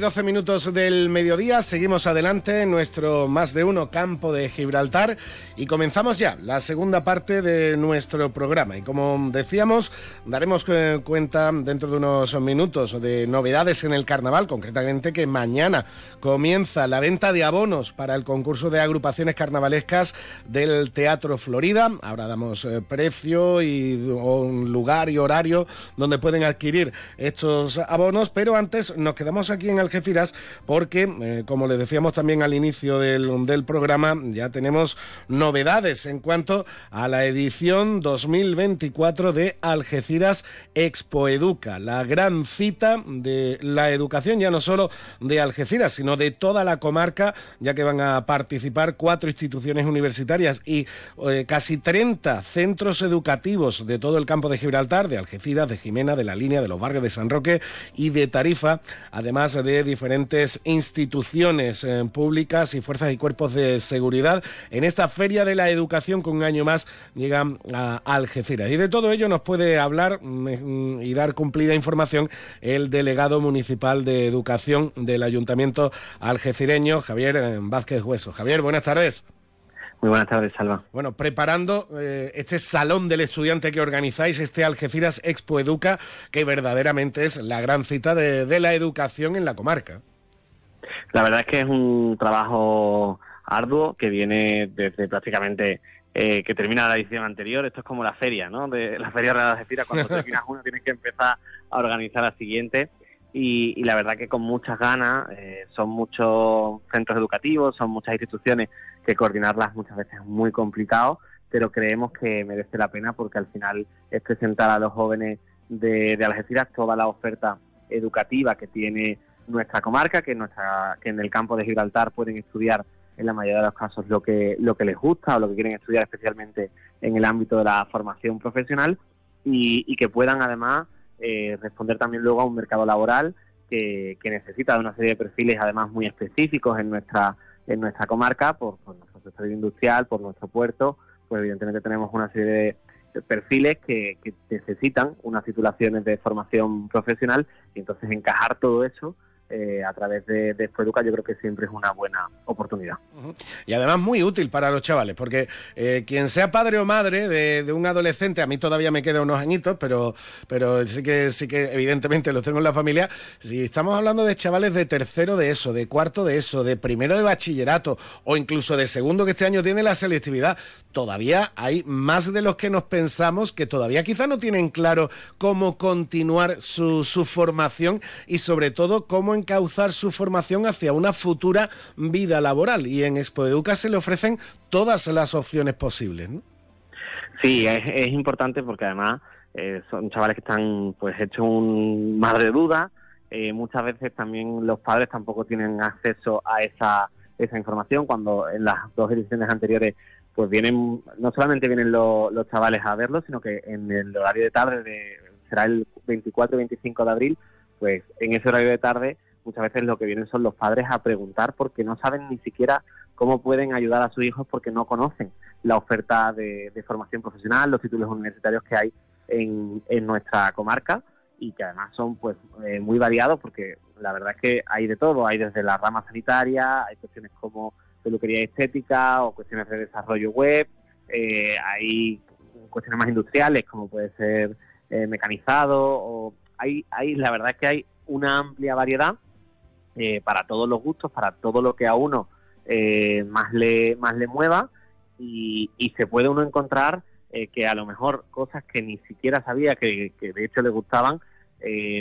Y doce minutos del mediodía, seguimos adelante en nuestro más de uno campo de Gibraltar y comenzamos ya la segunda parte de nuestro programa. Y como decíamos, daremos cuenta dentro de unos minutos de novedades en el carnaval, concretamente que mañana comienza la venta de abonos para el concurso de agrupaciones carnavalescas del Teatro Florida. Ahora damos eh, precio y un lugar y horario donde pueden adquirir estos abonos, pero antes nos quedamos aquí en Algeciras Algeciras, porque, eh, como les decíamos también al inicio del, del programa, ya tenemos novedades en cuanto a la edición 2024 de Algeciras Expo Educa, la gran cita de la educación ya no solo de Algeciras, sino de toda la comarca, ya que van a participar cuatro instituciones universitarias y eh, casi 30 centros educativos de todo el campo de Gibraltar, de Algeciras, de Jimena, de la línea, de los barrios de San Roque y de Tarifa, además de diferentes instituciones eh, públicas y fuerzas y cuerpos de seguridad. En esta Feria de la Educación, con un año más, llegan a Algeciras. Y de todo ello nos puede hablar mm, mm, y dar cumplida información el delegado municipal de Educación del Ayuntamiento algecireño, Javier eh, Vázquez Hueso. Javier, buenas tardes. Muy buenas tardes, Salva. Bueno, preparando eh, este salón del estudiante que organizáis, este Algeciras Expo Educa, que verdaderamente es la gran cita de, la educación en la comarca. La verdad es que es un trabajo arduo que viene desde prácticamente eh, que termina la edición anterior. Esto es como la feria, ¿no? De la feria de Algeciras, cuando terminas una tienes que empezar a organizar la siguiente. Y, la verdad que con muchas ganas, eh, son muchos centros educativos, son muchas instituciones que coordinarlas muchas veces es muy complicado, pero creemos que merece la pena porque al final es presentar a los jóvenes de, de Algeciras toda la oferta educativa que tiene nuestra comarca, que, nuestra, que en el campo de Gibraltar pueden estudiar en la mayoría de los casos lo que, lo que les gusta o lo que quieren estudiar especialmente en el ámbito de la formación profesional y, y que puedan además eh, responder también luego a un mercado laboral que, necesita de una serie de perfiles además muy específicos en nuestra en nuestra comarca por, nuestro sector industrial, por nuestro puerto, pues evidentemente tenemos una serie de perfiles que, que necesitan unas titulaciones de formación profesional y entonces encajar todo eso eh, a través de, de Educa yo creo que siempre es una buena oportunidad. Y además muy útil para los chavales, porque eh, quien sea padre o madre de, un adolescente, a mí todavía me quedan unos añitos, pero, pero sí que sí que evidentemente los tengo en la familia. Si estamos hablando de chavales de tercero de eso, de cuarto de eso, de primero de bachillerato o incluso de segundo que este año tiene la selectividad, todavía hay más de los que nos pensamos que todavía quizá no tienen claro cómo continuar su, su formación y sobre todo cómo encauzar su formación hacia una futura vida laboral. Y en Expo Educa se le ofrecen todas las opciones posibles. Sí, es, importante porque además eh, son chavales que están pues hechos un mar de dudas. Eh, muchas veces también los padres tampoco tienen acceso a esa, esa información cuando en las dos ediciones anteriores pues vienen, no solamente vienen los chavales a verlo, sino que en el horario de tarde, de, será el 24 y 25 de abril, pues en ese horario de tarde muchas veces lo que vienen son los padres a preguntar porque no saben ni siquiera cómo pueden ayudar a sus hijos porque no conocen la oferta de, formación profesional, los títulos universitarios que hay en, nuestra comarca y que además son pues eh, muy variados porque la verdad es que hay de todo, hay desde la rama sanitaria, hay cuestiones como peluquería estética o cuestiones de desarrollo web, eh, hay cuestiones más industriales como puede ser eh, mecanizado o hay, hay la verdad es que hay una amplia variedad eh, para todos los gustos, para todo lo que a uno eh, más, le, más le mueva y, se puede uno encontrar eh, que a lo mejor cosas que ni siquiera sabía que, de hecho le gustaban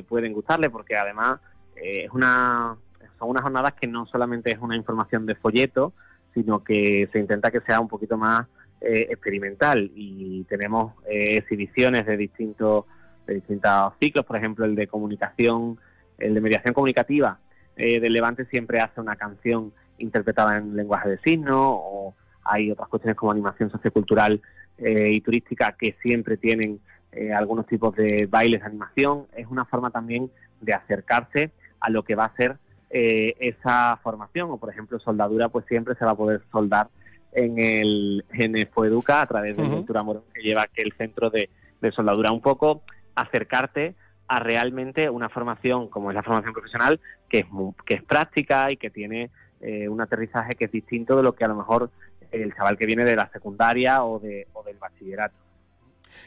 pueden gustarle porque además es una, son unas jornadas que no solamente es una información de folleto, sino que se intenta que sea un poquito más experimental. Y tenemos exhibiciones de distintos de distintos ciclos, por ejemplo el de comunicación, el de mediación comunicativa, eh, del Levante siempre hace una canción interpretada en lenguaje de signos o hay otras cuestiones como animación sociocultural eh, y turística que siempre tienen eh, algunos tipos de bailes de animación. Es una forma también de acercarse a lo que va a ser esa formación o por ejemplo soldadura pues siempre se va a poder soldar en el en el Foeduca a través de Cultura Morón que lleva que el centro de, de soldadura un poco acercarte a realmente una formación como es la formación profesional, que es, que es práctica y que tiene eh, un aterrizaje que es distinto de lo que a lo mejor el chaval que viene de la secundaria o, de, o del bachillerato.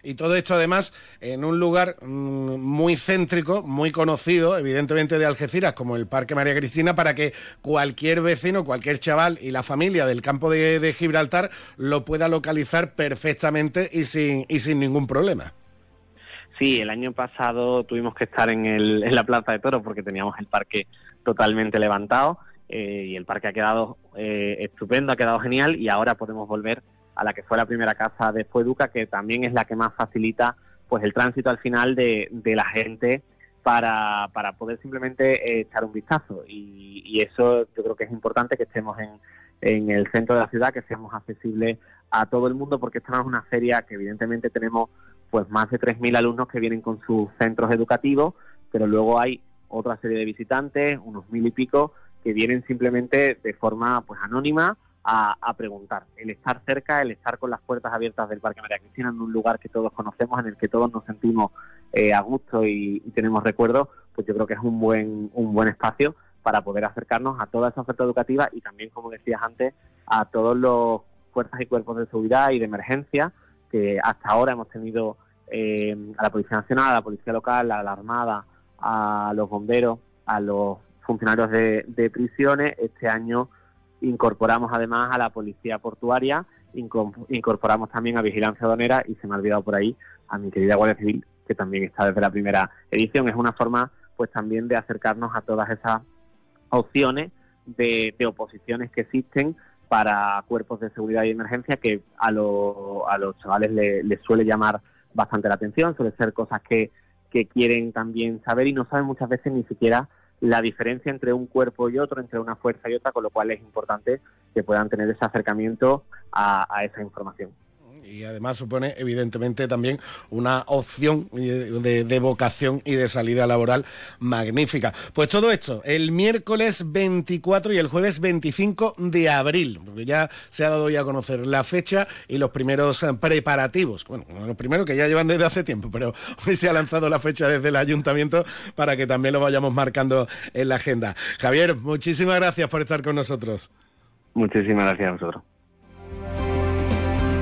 Y todo esto además en un lugar mm, muy céntrico, muy conocido, evidentemente de Algeciras, como el Parque María Cristina, para que cualquier vecino, cualquier chaval y la familia del campo de, de Gibraltar lo pueda localizar perfectamente y sin, y sin ningún problema. Sí, el año pasado tuvimos que estar en, el, en la Plaza de Toros porque teníamos el parque totalmente levantado eh, y el parque ha quedado eh, estupendo, ha quedado genial y ahora podemos volver a la que fue la primera casa de Fueduca, que también es la que más facilita pues el tránsito al final de, la gente para, para poder simplemente eh, echar un vistazo. Y, y, eso yo creo que es importante que estemos en, en el centro de la ciudad, que seamos accesibles a todo el mundo, porque esta no es una feria que evidentemente tenemos pues más de 3.000 alumnos que vienen con sus centros educativos, pero luego hay otra serie de visitantes, unos mil y pico, que vienen simplemente de forma pues anónima a, a, preguntar. El estar cerca, el estar con las puertas abiertas del Parque María Cristina en un lugar que todos conocemos, en el que todos nos sentimos eh, a gusto y, y, tenemos recuerdos, pues yo creo que es un buen, un buen espacio para poder acercarnos a toda esa oferta educativa y también, como decías antes, a todos los fuerzas y cuerpos de seguridad y de emergencia que hasta ahora hemos tenido eh, a la Policía Nacional, a la Policía Local, a la Armada, a los bomberos, a los funcionarios de, prisiones. Este año incorporamos además a la Policía Portuaria, incorporamos también a Vigilancia Donera y se me ha olvidado por ahí a mi querida Guardia Civil, que también está desde la primera edición. Es una forma pues también de acercarnos a todas esas opciones de, oposiciones que existen para cuerpos de seguridad y emergencia que a, lo, a los chavales les le suele llamar bastante la atención, suele ser cosas que, que quieren también saber y no saben muchas veces ni siquiera la diferencia entre un cuerpo y otro, entre una fuerza y otra, con lo cual es importante que puedan tener ese acercamiento a, a esa información y además supone evidentemente también una opción de, vocación y de salida laboral magnífica. Pues todo esto, el miércoles 24 y el jueves 25 de abril, porque ya se ha dado ya a conocer la fecha y los primeros preparativos. Bueno, los primeros que ya llevan desde hace tiempo, pero hoy se ha lanzado la fecha desde el ayuntamiento para que también lo vayamos marcando en la agenda. Javier, muchísimas gracias por estar con nosotros. Muchísimas gracias a vosotros.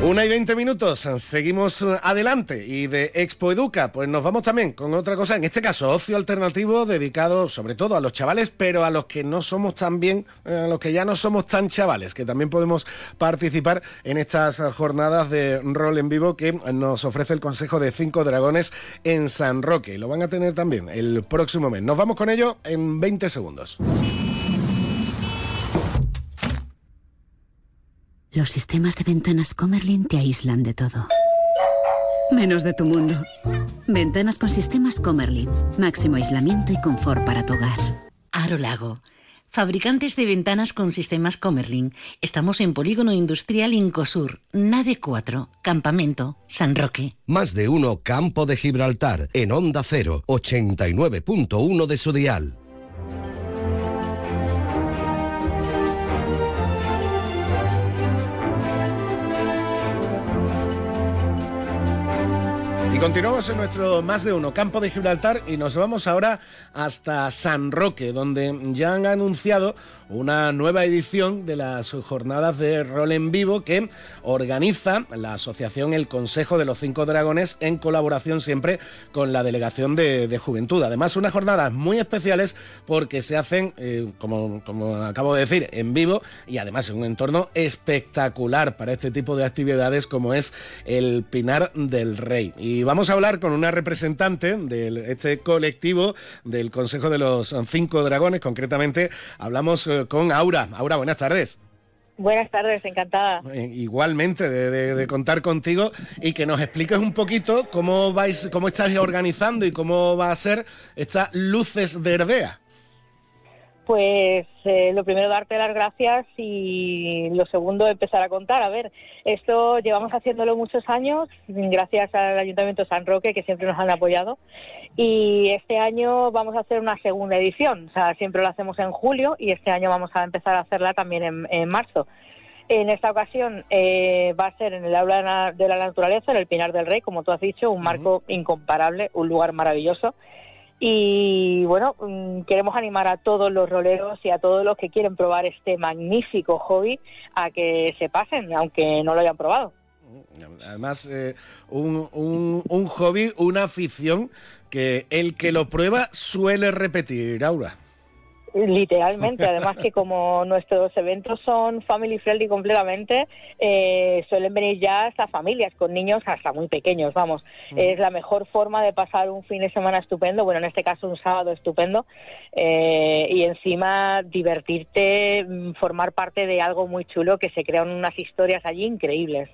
Una y veinte minutos, seguimos adelante y de Expo Educa, pues nos vamos también con otra cosa, en este caso ocio alternativo dedicado sobre todo a los chavales, pero a los que no somos tan bien, eh, a los que ya no somos tan chavales, que también podemos participar en estas jornadas de rol en vivo que nos ofrece el Consejo de Cinco Dragones en San Roque. Lo van a tener también el próximo mes. Nos vamos con ello en 20 segundos. Los sistemas de ventanas Comerlin te aíslan de todo. Menos de tu mundo. Ventanas con sistemas Comerlin. Máximo aislamiento y confort para tu hogar. Aro Lago. Fabricantes de ventanas con sistemas Comerlin. Estamos en Polígono Industrial Incosur, Nave 4, Campamento, San Roque. Más de uno Campo de Gibraltar, en Onda 0, 89.1 de su dial. Continuamos en nuestro más de uno campo de Gibraltar y nos vamos ahora hasta San Roque, donde ya han anunciado una nueva edición de las jornadas de rol en vivo que organiza la asociación El Consejo de los Cinco Dragones en colaboración siempre con la Delegación de, de Juventud. Además, unas jornadas muy especiales porque se hacen, eh, como, como acabo de decir, en vivo y además en un entorno espectacular para este tipo de actividades como es el Pinar del Rey. Y vamos a hablar con una representante de este colectivo del Consejo de los Cinco Dragones, concretamente hablamos con Aura. Aura, buenas tardes. Buenas tardes, encantada. Igualmente, de, de, de, contar contigo y que nos expliques un poquito cómo vais, cómo estáis organizando y cómo va a ser estas luces de Herdea. Pues eh, lo primero darte las gracias y lo segundo empezar a contar. A ver, esto llevamos haciéndolo muchos años, gracias al Ayuntamiento de San Roque que siempre nos han apoyado y este año vamos a hacer una segunda edición. O sea, siempre lo hacemos en julio y este año vamos a empezar a hacerla también en, en marzo. En esta ocasión eh, va a ser en el aula de la naturaleza, en el Pinar del Rey, como tú has dicho, un marco uh -huh. incomparable, un lugar maravilloso. Y bueno, mm, queremos animar a todos los roleros y a todos los que quieren probar este magnífico hobby a que se pasen, aunque no lo hayan probado. Además, eh, un, un, un hobby, una afición que el que lo prueba suele repetir, Aura. Literalmente, además que como nuestros eventos son family friendly completamente, eh, suelen venir ya hasta familias con niños hasta muy pequeños, vamos. Mm. Es la mejor forma de pasar un fin de semana estupendo, bueno, en este caso un sábado estupendo, eh, y encima divertirte, mm, formar parte de algo muy chulo que se crean unas historias allí increíbles.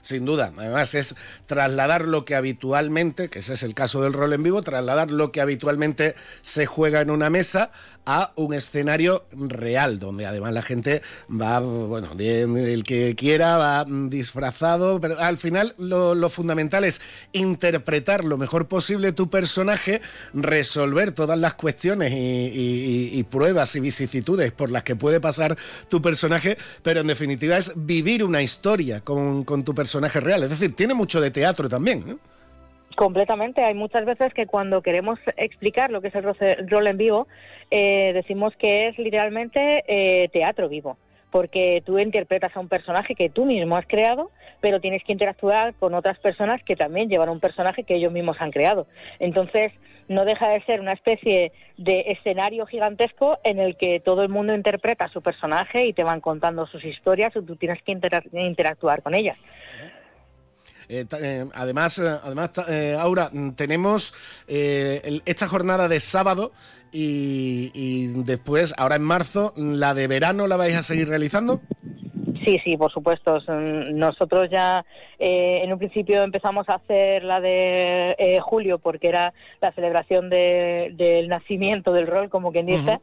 Sin duda. Además, es trasladar lo que habitualmente, que ese es el caso del rol en vivo, trasladar lo que habitualmente se juega en una mesa a un escenario real, donde además la gente va, bueno, el que quiera va disfrazado, pero al final lo, lo fundamental es interpretar lo mejor posible tu personaje, resolver todas las cuestiones y, pruebas y vicisitudes por las que puede pasar tu personaje, pero en definitiva es vivir una historia con, con tu personaje real. Es decir, tiene mucho de teatro también. Completamente. Hay muchas veces que cuando queremos explicar lo que es el rol en vivo, eh, decimos que es literalmente eh, teatro vivo. Porque tú interpretas a un personaje que tú mismo has creado, pero tienes que interactuar con otras personas que también llevan un personaje que ellos mismos han creado. Entonces, no deja de ser una especie de escenario gigantesco en el que todo el mundo interpreta a su personaje y te van contando sus historias y tú tienes que intera- interactuar con ellas. Eh, eh, además, eh, además eh, Aura, mm, tenemos eh, el- esta jornada de sábado y, y después, ahora en marzo, la de verano la vais a seguir realizando. Sí, sí, por supuesto. Son- Nosotros ya eh, en un principio empezamos a hacer la de eh, julio porque era la celebración de- del nacimiento del rol, como quien dice.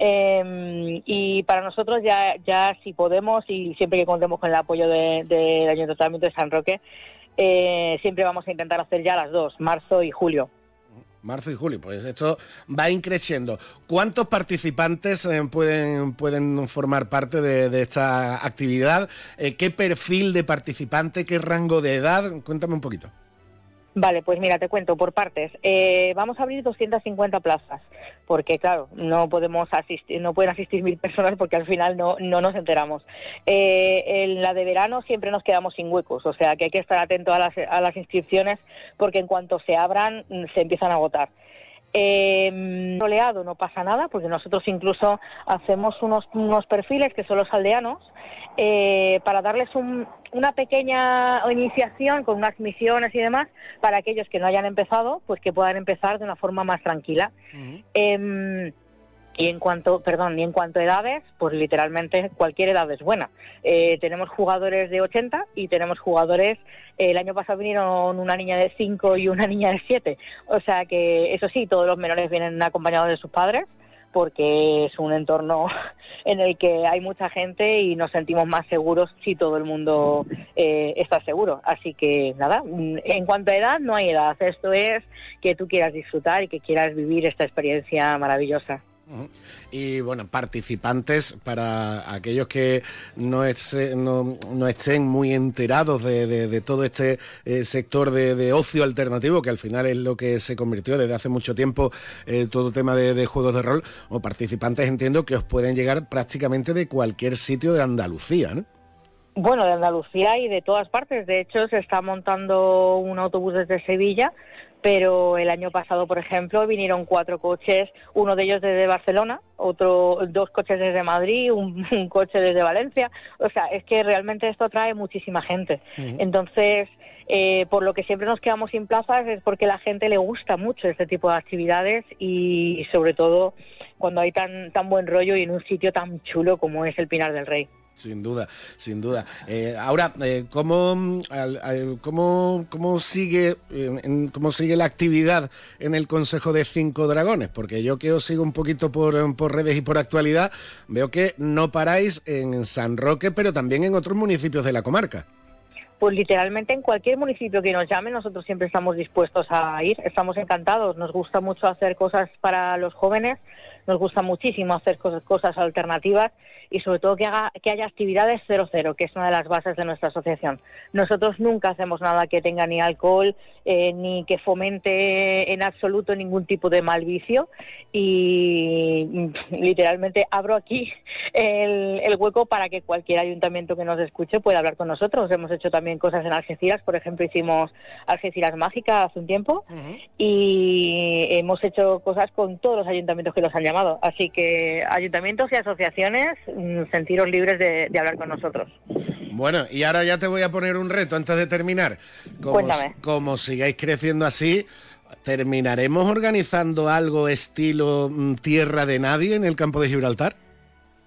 Eh, y para nosotros ya, ya si podemos y siempre que contemos con el apoyo de- del Ayuntamiento de San Roque, eh, siempre vamos a intentar hacer ya las dos, marzo y julio. Marzo y julio, pues esto va increciendo. ¿Cuántos participantes eh, pueden, pueden formar parte de, esta actividad? Eh, ¿Qué perfil de participante? ¿Qué rango de edad? Cuéntame un poquito. Vale, pues mira, te cuento por partes. Eh, vamos a abrir 250 plazas, porque claro, no podemos asistir, no pueden asistir mil personas porque al final no, no nos enteramos. Eh, en la de verano siempre nos quedamos sin huecos, o sea que hay que estar atento a las, inscripciones porque en cuanto se abran se empiezan a agotar. Eh, roleado no pasa nada porque nosotros incluso hacemos unos perfiles que son los aldeanos eh, para darles un- una pequeña iniciación con unas misiones y demás para aquellos que no hayan empezado pues que puedan empezar de una forma más tranquila Em, y en cuanto, perdón, y en cuanto a edades, pues literalmente cualquier edad es buena. Eh, tenemos jugadores de 80 y tenemos jugadores, eh, el año pasado vinieron una niña de 5 y una niña de 7. O sea que, eso sí, todos los menores vienen acompañados de sus padres porque es un entorno en el que hay mucha gente y nos sentimos más seguros si todo el mundo eh, está seguro. Así que nada, mm, en cuanto a edad, no hay edad. Esto es que tú quieras disfrutar y que quieras vivir esta experiencia maravillosa. Y bueno, participantes para aquellos que no, ese- no, no estén muy enterados de, de- de todo este eh, sector de, ocio alternativo, que al final es lo que se convirtió desde hace mucho tiempo eh, todo tema de juegos de rol, o participantes entiendo que os pueden llegar prácticamente de cualquier sitio de Andalucía, ¿no? Bueno, de Andalucía y de todas partes. De hecho, se está montando un autobús desde Sevilla, pero el año pasado, por ejemplo, vinieron cuatro coches, uno de ellos desde Barcelona, otro dos coches desde Madrid, un, un coche desde Valencia. O sea, es que realmente esto atrae muchísima gente. Entonces, eh, por lo que siempre nos quedamos sin plazas es porque la gente le gusta mucho este tipo de actividades y, sobre todo cuando hay tan tan buen rollo y en un sitio tan chulo como es el Pinar del Rey. Sin duda, sin duda. Eh, ahora, eh, ¿cómo, mm, al- al- cómo, cómo sigue, cómo sigue la actividad en el Consejo de Cinco Dragones? Porque yo que os sigo un poquito por, eh, por redes y por actualidad, veo que no paráis en San Roque, pero también en otros municipios de la comarca. Pues literalmente en cualquier municipio que nos llame, nosotros siempre estamos dispuestos a ir, estamos encantados, nos gusta mucho hacer cosas para los jóvenes, nos gusta muchísimo hacer cosas, cosas alternativas y sobre todo que, haga, que haya actividades cero cero, que es una de las bases de nuestra asociación. Nosotros nunca hacemos nada que tenga ni alcohol eh, ni que fomente en absoluto ningún tipo de mal vicio y literalmente abro aquí el, el hueco para que cualquier ayuntamiento que nos escuche pueda hablar con nosotros. Hemos hecho también cosas en Algeciras, por ejemplo, hicimos Algeciras Mágica hace un tiempo y hemos hecho cosas con todos los ayuntamientos que los han llamado. Así que ayuntamientos y asociaciones, mm, sentiros libres de, de hablar con nosotros. Bueno, y ahora ya te voy a poner un reto antes de terminar. Como, Cuéntame. como sigáis creciendo así, ¿terminaremos organizando algo estilo mm, Tierra de Nadie en el campo de Gibraltar?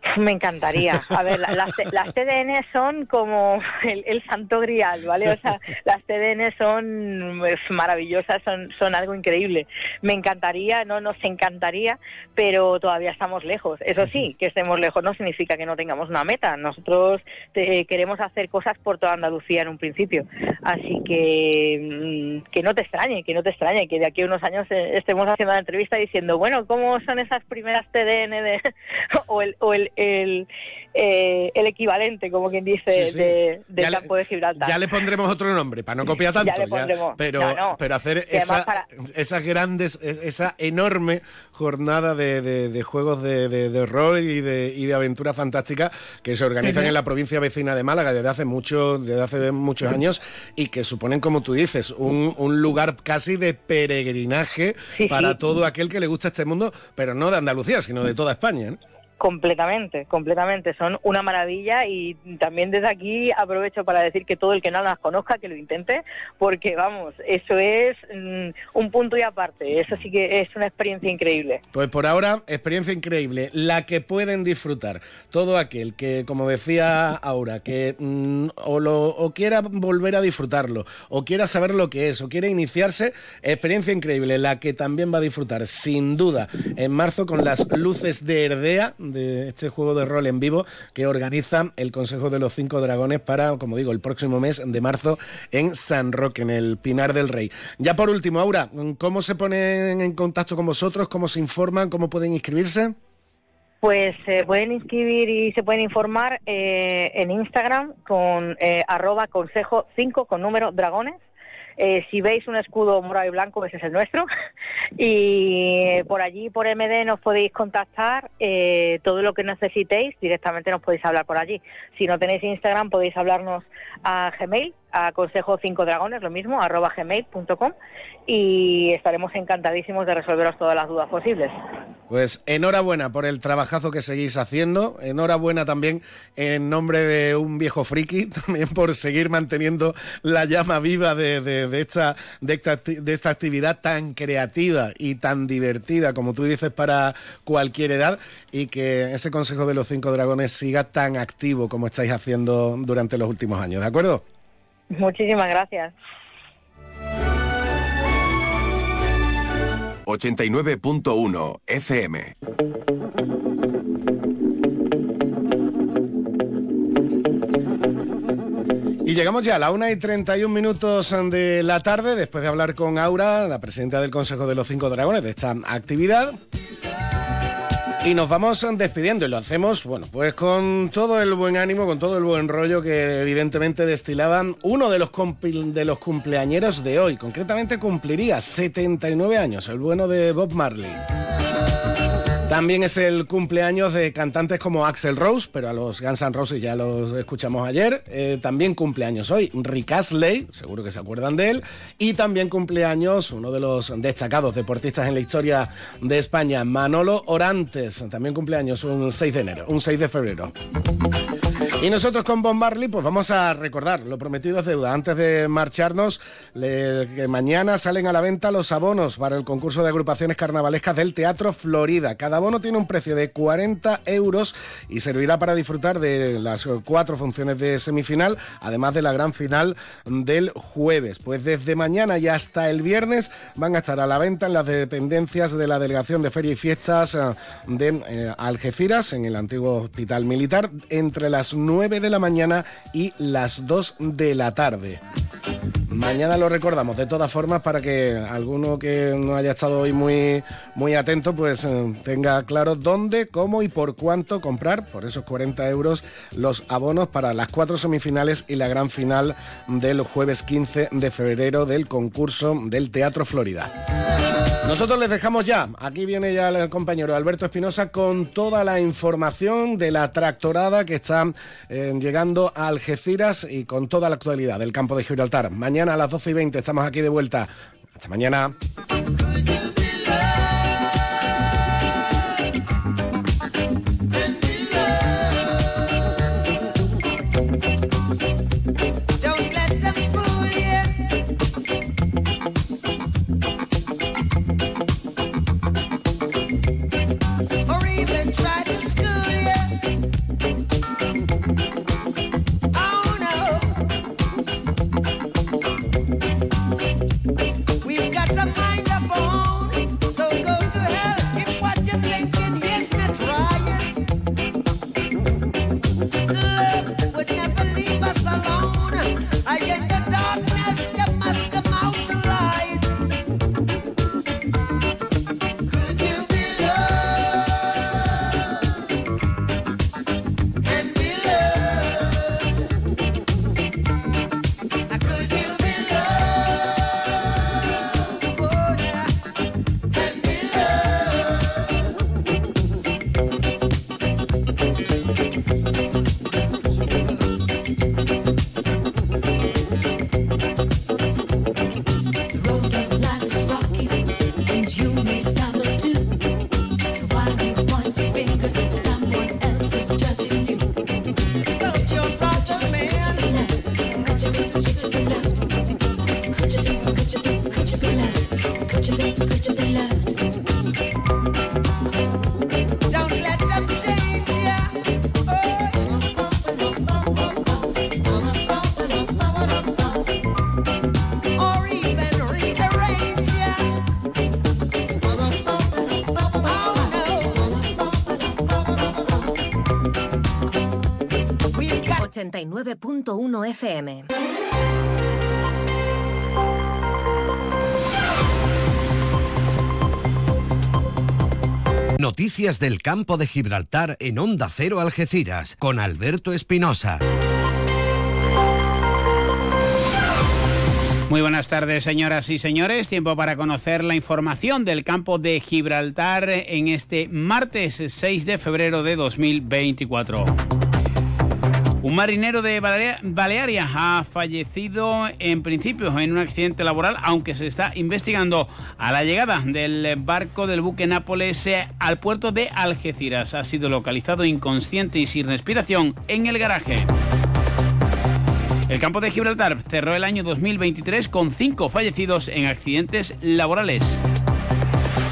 Me encantaría. A ver, la- las, las TDN son como el, el santo grial, ¿vale? O sea, las TDN son pues, maravillosas, son, son algo increíble. Me encantaría, no nos encantaría, pero todavía estamos lejos. Eso sí, que estemos lejos no significa que no tengamos una meta. Nosotros te- queremos hacer cosas por toda Andalucía en un principio. Así que mm, que no te extrañe, que no te extrañe, que de aquí a unos años eh, estemos haciendo la entrevista diciendo, bueno, ¿cómo son esas primeras TDN de, o el, o el, el, eh, el equivalente, como quien dice, Sí, sí. de, del Ya campo de Gibraltar? Ya le pondremos otro nombre, para no copiar Ya tanto. le pondremos. pero, no. pero hacer esa, para- esas grandes, es- esa enorme jornada de, de- de juegos de, rol y de, y de aventura fantástica que se organizan en la provincia vecina de Málaga desde hace mucho, desde hace muchos años y que suponen, como tú dices, un, un lugar casi de peregrinaje para todo aquel que le gusta este mundo, pero no de Andalucía, sino de toda España. ¿no? Completamente, completamente. Son una maravilla y también desde aquí aprovecho para decir que todo el que no las conozca, que lo intente, porque vamos, eso es mm, un punto y aparte. Eso sí que es una experiencia increíble. Pues por ahora, experiencia increíble, la que pueden disfrutar todo aquel que, como decía Aura, que mm, o, lo, o quiera volver a disfrutarlo, o quiera saber lo que es, o quiera iniciarse, experiencia increíble, la que también va a disfrutar, sin duda, en marzo con las luces de Erdea, de este juego de rol en vivo que organiza el Consejo de los Cinco Dragones para, como digo, el próximo mes de marzo en San Roque, en el Pinar del Rey. Ya por último, Aura, ¿cómo se ponen en contacto con vosotros? ¿Cómo se informan? ¿Cómo pueden inscribirse? Pues se pueden inscribir y se pueden informar eh, en Instagram con eh, arroba consejo 5 con número dragones. Eh, si veis un escudo morado y blanco, ese es el nuestro. Y por allí, por MD, nos podéis contactar. eh, todo lo que necesitéis, directamente nos podéis hablar por allí. Si no tenéis Instagram, podéis hablarnos a Gmail, a consejo 5 dragones, lo mismo, arroba gmail.com. Y estaremos encantadísimos de resolveros todas las dudas posibles. Pues enhorabuena por el trabajazo que seguís haciendo, enhorabuena también en nombre de un viejo friki, también por seguir manteniendo la llama viva de, de- esta, de, esta, de esta actividad tan creativa y tan divertida, como tú dices, para cualquier edad, y que ese Consejo de los Cinco Dragones siga tan activo como estáis haciendo durante los últimos años, ¿de acuerdo? Muchísimas gracias. 89.1 FM. Y llegamos ya a la 1 y 31 minutos de la tarde, después de hablar con Aura, la presidenta del Consejo de los Cinco Dragones, de esta actividad. Y nos vamos despidiendo y lo hacemos, bueno, pues con todo el buen ánimo, con todo el buen rollo que evidentemente destilaban uno de los, de los cumpleañeros de hoy. Concretamente cumpliría 79 años, el bueno de Bob Marley. También es el cumpleaños de cantantes como Axel Rose, pero a los Guns N' Roses ya los escuchamos ayer. Eh, también cumpleaños hoy Rick Astley, seguro que se acuerdan de él. Y también cumpleaños uno de los destacados deportistas en la historia de España, Manolo Orantes. También cumpleaños un 6 de enero, un 6 de febrero. Y nosotros con Bob Marley, pues vamos a recordar, lo prometido es deuda. Antes de marcharnos, que mañana salen a la venta los abonos para el concurso de agrupaciones carnavalescas del Teatro Florida. Cada abono tiene un precio de 40 euros y servirá para disfrutar de las cuatro funciones de semifinal, además de la gran final del jueves. Pues desde mañana y hasta el viernes van a estar a la venta en las dependencias de la Delegación de Feria y Fiestas eh, de eh, Algeciras, en el antiguo Hospital Militar, entre las 9 de la mañana y las 2 de la tarde. Mañana lo recordamos, de todas formas, para que alguno que no haya estado hoy muy, muy atento, pues eh, tenga claro dónde, cómo y por cuánto comprar, por esos 40 euros, los abonos para las cuatro semifinales y la gran final del jueves 15 de febrero del concurso del Teatro Florida. Nosotros les dejamos ya, aquí viene ya el compañero Alberto Espinosa con toda la información de la tractorada que está eh, llegando a Algeciras y con toda la actualidad del campo de Gibraltar. Mañana a las 12 y 20 estamos aquí de vuelta. Hasta mañana. FM. Noticias del campo de Gibraltar en Onda Cero Algeciras con Alberto Espinosa. Muy buenas tardes, señoras y señores. Tiempo para conocer la información del campo de Gibraltar en este martes 6 de febrero de 2024. Un marinero de Balearia ha fallecido en principio en un accidente laboral, aunque se está investigando a la llegada del barco del buque Nápoles al puerto de Algeciras. Ha sido localizado inconsciente y sin respiración en el garaje. El campo de Gibraltar cerró el año 2023 con cinco fallecidos en accidentes laborales.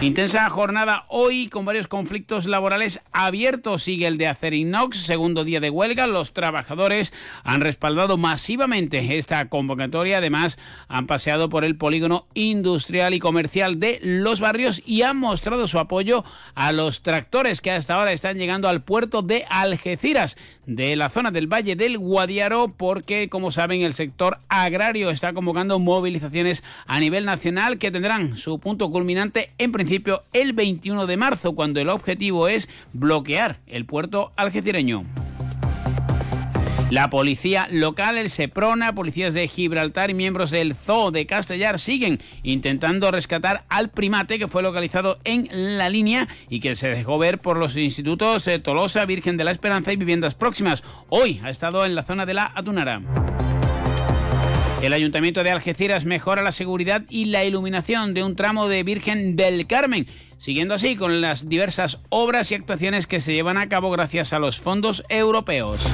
Intensa jornada hoy con varios conflictos laborales abiertos. Sigue el de Acerinox, segundo día de huelga. Los trabajadores han respaldado masivamente esta convocatoria. Además, han paseado por el polígono industrial y comercial de los barrios y han mostrado su apoyo a los tractores que hasta ahora están llegando al puerto de Algeciras, de la zona del Valle del Guadiaro, porque, como saben, el sector agrario está convocando movilizaciones a nivel nacional que tendrán su punto culminante en principio el 21 de marzo, cuando el objetivo es bloquear el puerto algecireño. La policía local, el SEPRONA, policías de Gibraltar y miembros del Zoo de Castellar siguen intentando rescatar al primate que fue localizado en la línea y que se dejó ver por los institutos eh, Tolosa, Virgen de la Esperanza y Viviendas Próximas. Hoy ha estado en la zona de la Atunara. El Ayuntamiento de Algeciras mejora la seguridad y la iluminación de un tramo de Virgen del Carmen, siguiendo así con las diversas obras y actuaciones que se llevan a cabo gracias a los fondos europeos.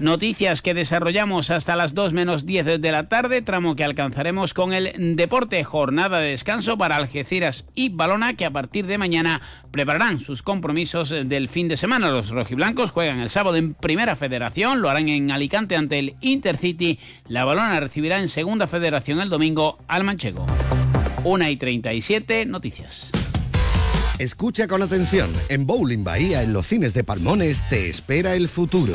Noticias que desarrollamos hasta las 2 menos 10 de la tarde, tramo que alcanzaremos con el deporte, jornada de descanso para Algeciras y Balona, que a partir de mañana prepararán sus compromisos del fin de semana. Los rojiblancos juegan el sábado en Primera Federación, lo harán en Alicante ante el Intercity. La Balona recibirá en Segunda Federación el domingo al Manchego. 1 y 37, noticias. Escucha con atención. En Bowling Bahía, en los cines de Palmones, te espera el futuro.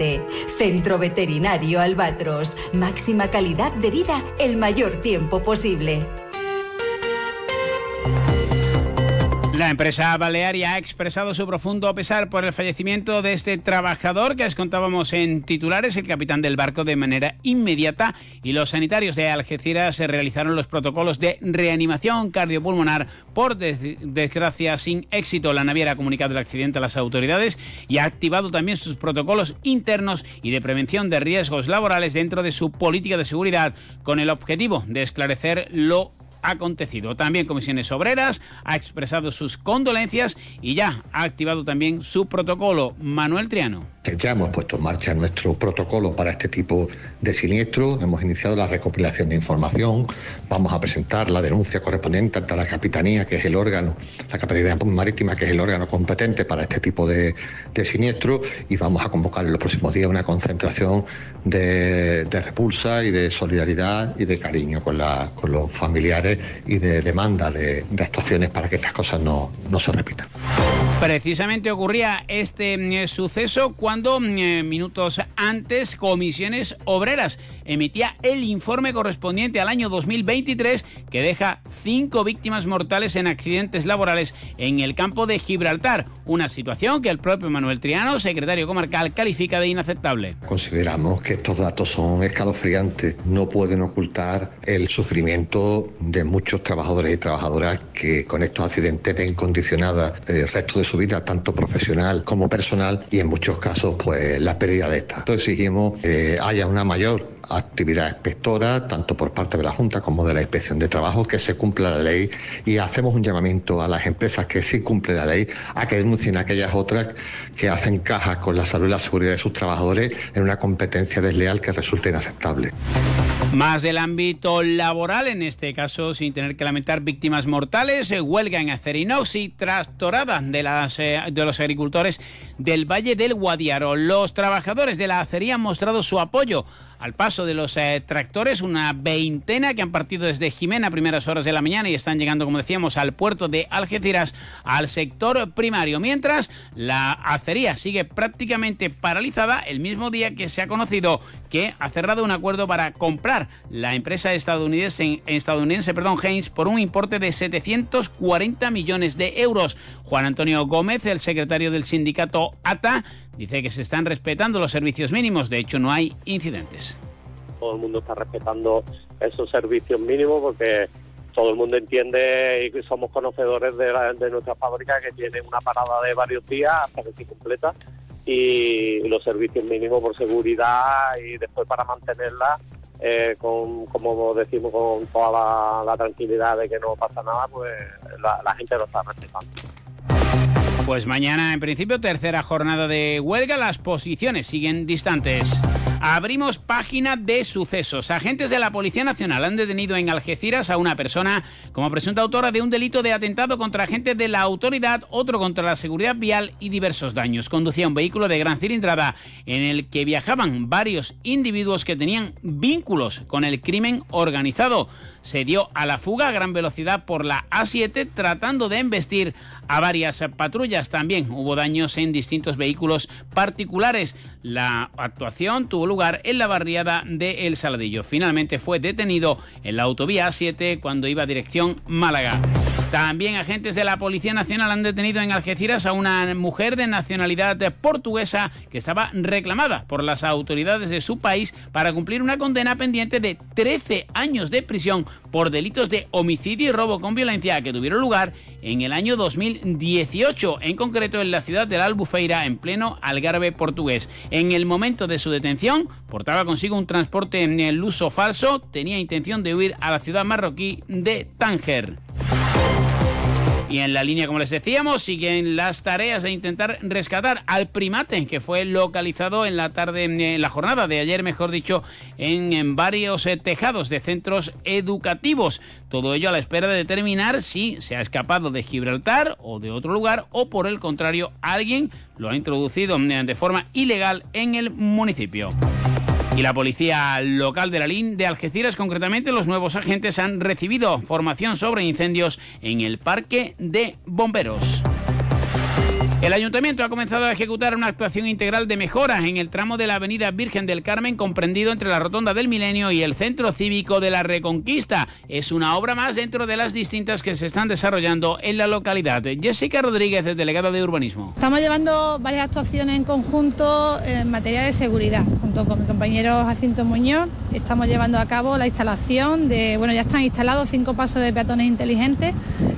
171407. Centro Veterinario Albatros. Máxima calidad de vida el mayor tiempo posible. La empresa Balearia ha expresado su profundo pesar por el fallecimiento de este trabajador que les contábamos en titulares, el capitán del barco, de manera inmediata y los sanitarios de Algeciras se realizaron los protocolos de reanimación cardiopulmonar. Por desgracia, sin éxito, la naviera ha comunicado el accidente a las autoridades y ha activado también sus protocolos internos y de prevención de riesgos laborales dentro de su política de seguridad con el objetivo de esclarecer lo acontecido. También Comisiones Obreras ha expresado sus condolencias y ya ha activado también su protocolo. Manuel Triano. Ya hemos puesto en marcha nuestro protocolo para este tipo de siniestros, hemos iniciado la recopilación de información, vamos a presentar la denuncia correspondiente ante la Capitanía, que es el órgano, la Capitanía Marítima, que es el órgano competente para este tipo de, de siniestros, y vamos a convocar en los próximos días una concentración de, repulsa y de solidaridad y de cariño con, con los familiares y de demanda de, actuaciones para que estas cosas no, no se repitan. Precisamente ocurría este mm, suceso cuando mm, minutos antes Comisiones Obreras emitía el informe correspondiente al año 2023 que deja cinco víctimas mortales en accidentes laborales en el campo de Gibraltar, una situación que el propio Manuel Triano, secretario comarcal, califica de inaceptable. Consideramos que estos datos son escalofriantes, no pueden ocultar el sufrimiento de muchos trabajadores y trabajadoras que con estos accidentes ven condicionada el resto de su vida, tanto profesional como personal, y en muchos casos pues la pérdida de esta. Entonces exigimos que haya una mayor actividad inspectora, tanto por parte de la Junta como de la Inspección de Trabajo, que se cumpla la ley y hacemos un llamamiento a las empresas que sí cumplen la ley a que denuncien a aquellas otras que hacen cajas con la salud y la seguridad de sus trabajadores en una competencia desleal que resulte inaceptable. Más del ámbito laboral, en este caso sin tener que lamentar víctimas mortales, eh, huelga en Acerinox y trastorada de, las, eh, de los agricultores del Valle del Guadiaro. Los trabajadores de la acería han mostrado su apoyo al paso de los eh, tractores, una veintena que han partido desde Jimena a primeras horas de la mañana y están llegando, como decíamos, al puerto de Algeciras, al sector primario, mientras la acería sigue prácticamente paralizada el mismo día que se ha conocido que ha cerrado un acuerdo para comprar la empresa estadounidense, estadounidense perdón, Haynes por un importe de 740 millones de euros. Juan Antonio Gómez, el secretario del sindicato ATA, dice que se están respetando los servicios mínimos, de hecho no hay incidentes. Todo el mundo está respetando esos servicios mínimos porque todo el mundo entiende y somos conocedores de, de nuestra fábrica que tiene una parada de varios días hasta que se completa y los servicios mínimos por seguridad y después para mantenerla eh, con, como decimos, con toda la, tranquilidad de que no pasa nada, pues la, la gente lo está respetando. Pues mañana, en principio, tercera jornada de huelga. Las posiciones siguen distantes. Abrimos página de sucesos. Agentes de la Policía Nacional han detenido en Algeciras a una persona como presunta autora de un delito de atentado contra agentes de la autoridad, otro contra la seguridad vial y diversos daños. Conducía un vehículo de gran cilindrada en el que viajaban varios individuos que tenían vínculos con el crimen organizado se dio a la fuga a gran velocidad por la A7 tratando de embestir a varias patrullas. También hubo daños en distintos vehículos particulares. La actuación tuvo lugar en la barriada de El Saladillo. Finalmente fue detenido en la autovía A7 cuando iba a dirección Málaga. También agentes de la Policía Nacional han detenido en Algeciras a una mujer de nacionalidad portuguesa que estaba reclamada por las autoridades de su país para cumplir una condena pendiente de 13 años de prisión por delitos de homicidio y robo con violencia que tuvieron lugar en el año 2018, en concreto en la ciudad de la Albufeira, en pleno Algarve portugués. En el momento de su detención, portaba consigo un transporte en el uso falso, tenía intención de huir a la ciudad marroquí de Tánger. Y en la línea, como les decíamos, siguen las tareas de intentar rescatar al primate que fue localizado en la tarde, en la jornada de ayer, mejor dicho, en, varios eh, tejados de centros educativos. Todo ello a la espera de determinar si se ha escapado de Gibraltar o de otro lugar o por el contrario alguien lo ha introducido eh, de forma ilegal en el municipio. Y la policía local de la LIN de Algeciras, concretamente los nuevos agentes, han recibido formación sobre incendios en el parque de bomberos. El ayuntamiento ha comenzado a ejecutar una actuación integral de mejora en el tramo de la avenida Virgen del Carmen comprendido entre la Rotonda del Milenio y el Centro Cívico de la Reconquista. Es una obra más dentro de las distintas que se están desarrollando en la localidad. Jessica Rodríguez, delegada de Urbanismo. Estamos llevando varias actuaciones en conjunto en materia de seguridad. Junto con mi compañero Jacinto Muñoz estamos llevando a cabo la instalación de, bueno, ya están instalados cinco pasos de peatones inteligentes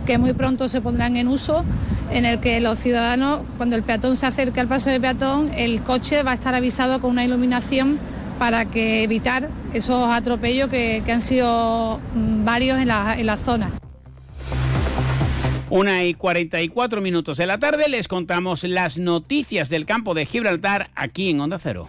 que muy pronto se pondrán en uso en el que los ciudadanos, cuando el peatón se acerque al paso de peatón, el coche va a estar avisado con una iluminación para que evitar esos atropellos que, han sido mm, varios en la, en la zona. Una y 44 minutos de la tarde les contamos las noticias del campo de Gibraltar aquí en Onda Cero.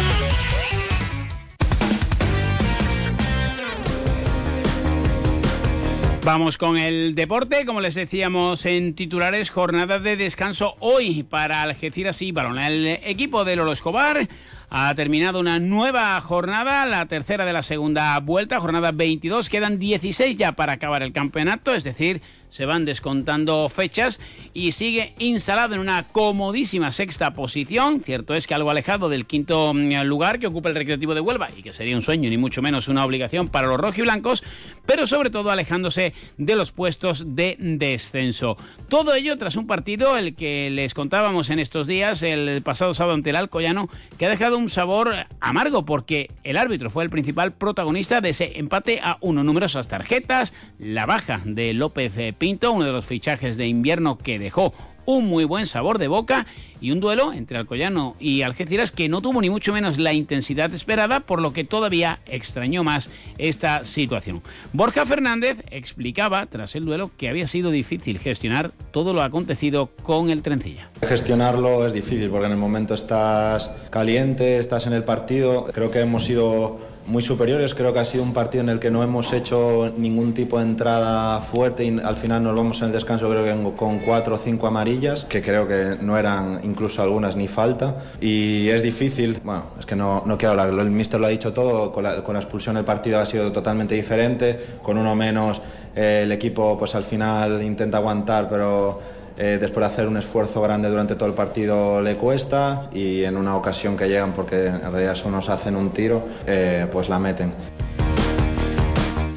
Vamos con el deporte, como les decíamos en titulares, jornada de descanso hoy para Algeciras y Balón. El equipo de Lolo Escobar ha terminado una nueva jornada, la tercera de la segunda vuelta, jornada 22, quedan 16 ya para acabar el campeonato, es decir, se van descontando fechas y sigue instalado en una comodísima sexta posición. Cierto es que algo alejado del quinto mm, lugar que ocupa el Recreativo de Huelva y que sería un sueño ni mucho menos una obligación para los rojiblancos, pero sobre todo alejándose de los puestos de descenso. Todo ello tras un partido el que les contábamos en estos días, el pasado sábado ante el Alcoyano, que ha dejado un sabor amargo porque el árbitro fue el principal protagonista de ese empate a uno. Numerosas tarjetas, la baja de López Pinto, uno de los fichajes de invierno que dejó un muy buen sabor de boca y un duelo entre Alcoyano y Algeciras que no tuvo ni mucho menos la intensidad esperada, por lo que todavía extrañó más esta situación. Borja Fernández explicaba tras el duelo que había sido difícil gestionar todo lo acontecido con el Trencilla. Gestionarlo es difícil porque en el momento estás caliente, estás en el partido, creo que hemos sido muy superiores. Creo que ha sido un partido en el que no hemos hecho ningún tipo de entrada fuerte y al final nos vamos en el descanso creo que con cuatro o cinco amarillas, que creo que no eran incluso algunas ni falta. Y es difícil, bueno, es que no, no quiero hablar, el míster lo ha dicho todo, con la, con la expulsión el partido ha sido totalmente diferente, con uno menos eh, el equipo pues al final intenta aguantar, pero eh, después de hacer un esfuerzo grande durante todo el partido le cuesta y en una ocasión que llegan, porque en realidad solo nos hacen un tiro, eh, pues la meten.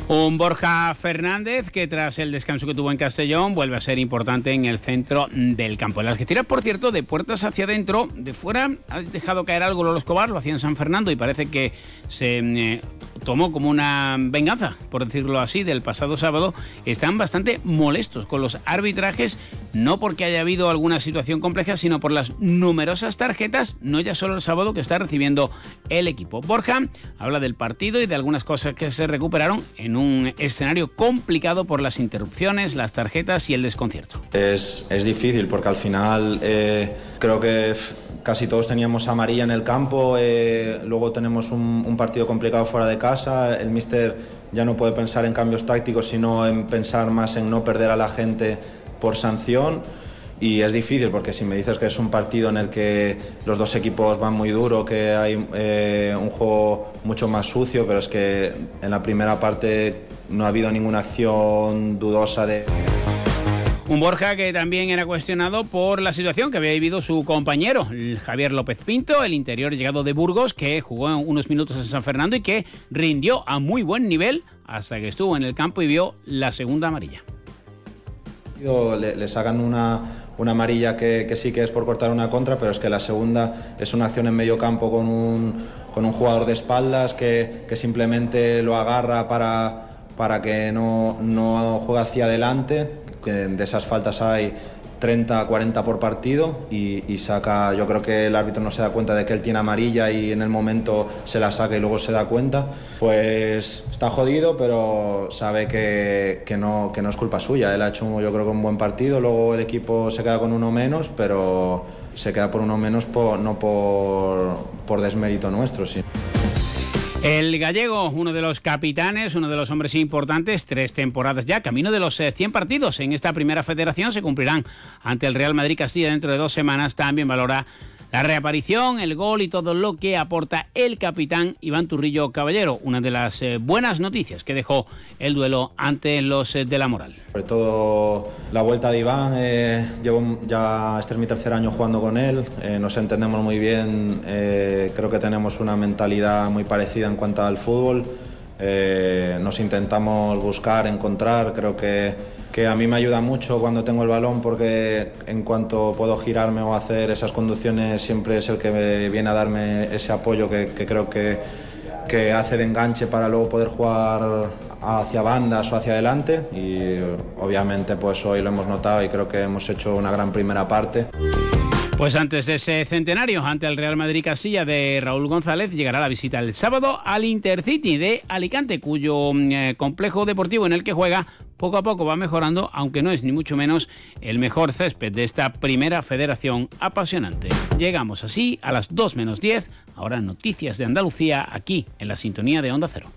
Un Borja Fernández que tras el descanso que tuvo en Castellón vuelve a ser importante en el centro del campo. El Algeciras, por cierto, de puertas hacia adentro, de fuera ha dejado caer algo los Escobar, lo hacía en San Fernando y parece que se eh, tomó como una venganza, por decirlo así, del pasado sábado, están bastante molestos con los arbitrajes, no porque haya habido alguna situación compleja, sino por las numerosas tarjetas, no ya solo el sábado que está recibiendo el equipo. Borja habla del partido y de algunas cosas que se recuperaron en un escenario complicado por las interrupciones, las tarjetas y el desconcierto. Es, es difícil porque al final eh, creo que casi todos teníamos amarilla en el campo, eh, luego tenemos un, un, partido complicado fuera de casa, el míster ya no puede pensar en cambios tácticos, sino en pensar más en no perder a la gente por sanción. Y es difícil porque si me dices que es un partido en el que los dos equipos van muy duro, que hay eh, un juego mucho más sucio, pero es que en la primera parte no ha habido ninguna acción dudosa de... Un Borja que también era cuestionado por la situación que había vivido su compañero, Javier López Pinto, el interior llegado de Burgos, que jugó unos minutos en San Fernando y que rindió a muy buen nivel hasta que estuvo en el campo y vio la segunda amarilla. Le, le sacan una, una amarilla que, que, sí que es por cortar una contra, pero es que la segunda es una acción en medio campo con un, con un jugador de espaldas que, que simplemente lo agarra para, para que no, no juegue hacia adelante de esas faltas hay 30, 40 por partido y, y, saca, yo creo que el árbitro no se da cuenta de que él tiene amarilla y en el momento se la saca y luego se da cuenta, pues está jodido, pero sabe que, que, no, que no es culpa suya. Él ha hecho, yo creo que un buen partido, luego el equipo se queda con uno menos, pero se queda por uno menos no por, por desmérito nuestro. Sí. El gallego, uno de los capitanes, uno de los hombres importantes, tres temporadas ya, camino de los 100 partidos en esta primera federación, se cumplirán ante el Real Madrid Castilla dentro de dos semanas. También valora la reaparición, el gol y todo lo que aporta el capitán Iván Turrillo Caballero, una de las eh, buenas noticias que dejó el duelo ante los eh, de la Moral. Sobre todo la vuelta de Iván, eh, llevo ya este es mi tercer año jugando con él, nos entendemos muy bien, creo que tenemos una mentalidad muy parecida en cuanto al fútbol, nos intentamos buscar, encontrar, creo que que a mí me ayuda mucho cuando tengo el balón porque en cuanto puedo girarme o hacer esas conducciones siempre es el que viene a darme ese apoyo que, que creo que, que, hace de enganche para luego poder jugar hacia bandas o hacia adelante y obviamente pues hoy lo hemos notado y creo que hemos hecho una gran primera parte. Pues antes de ese centenario, ante el Real Madrid Casilla de Raúl González, llegará la visita el sábado al Intercity de Alicante, cuyo eh, complejo deportivo en el que juega poco a poco va mejorando, aunque no es ni mucho menos el mejor césped de esta primera federación apasionante. Llegamos así a las 2 menos 10, ahora noticias de Andalucía aquí en la sintonía de Onda Cero.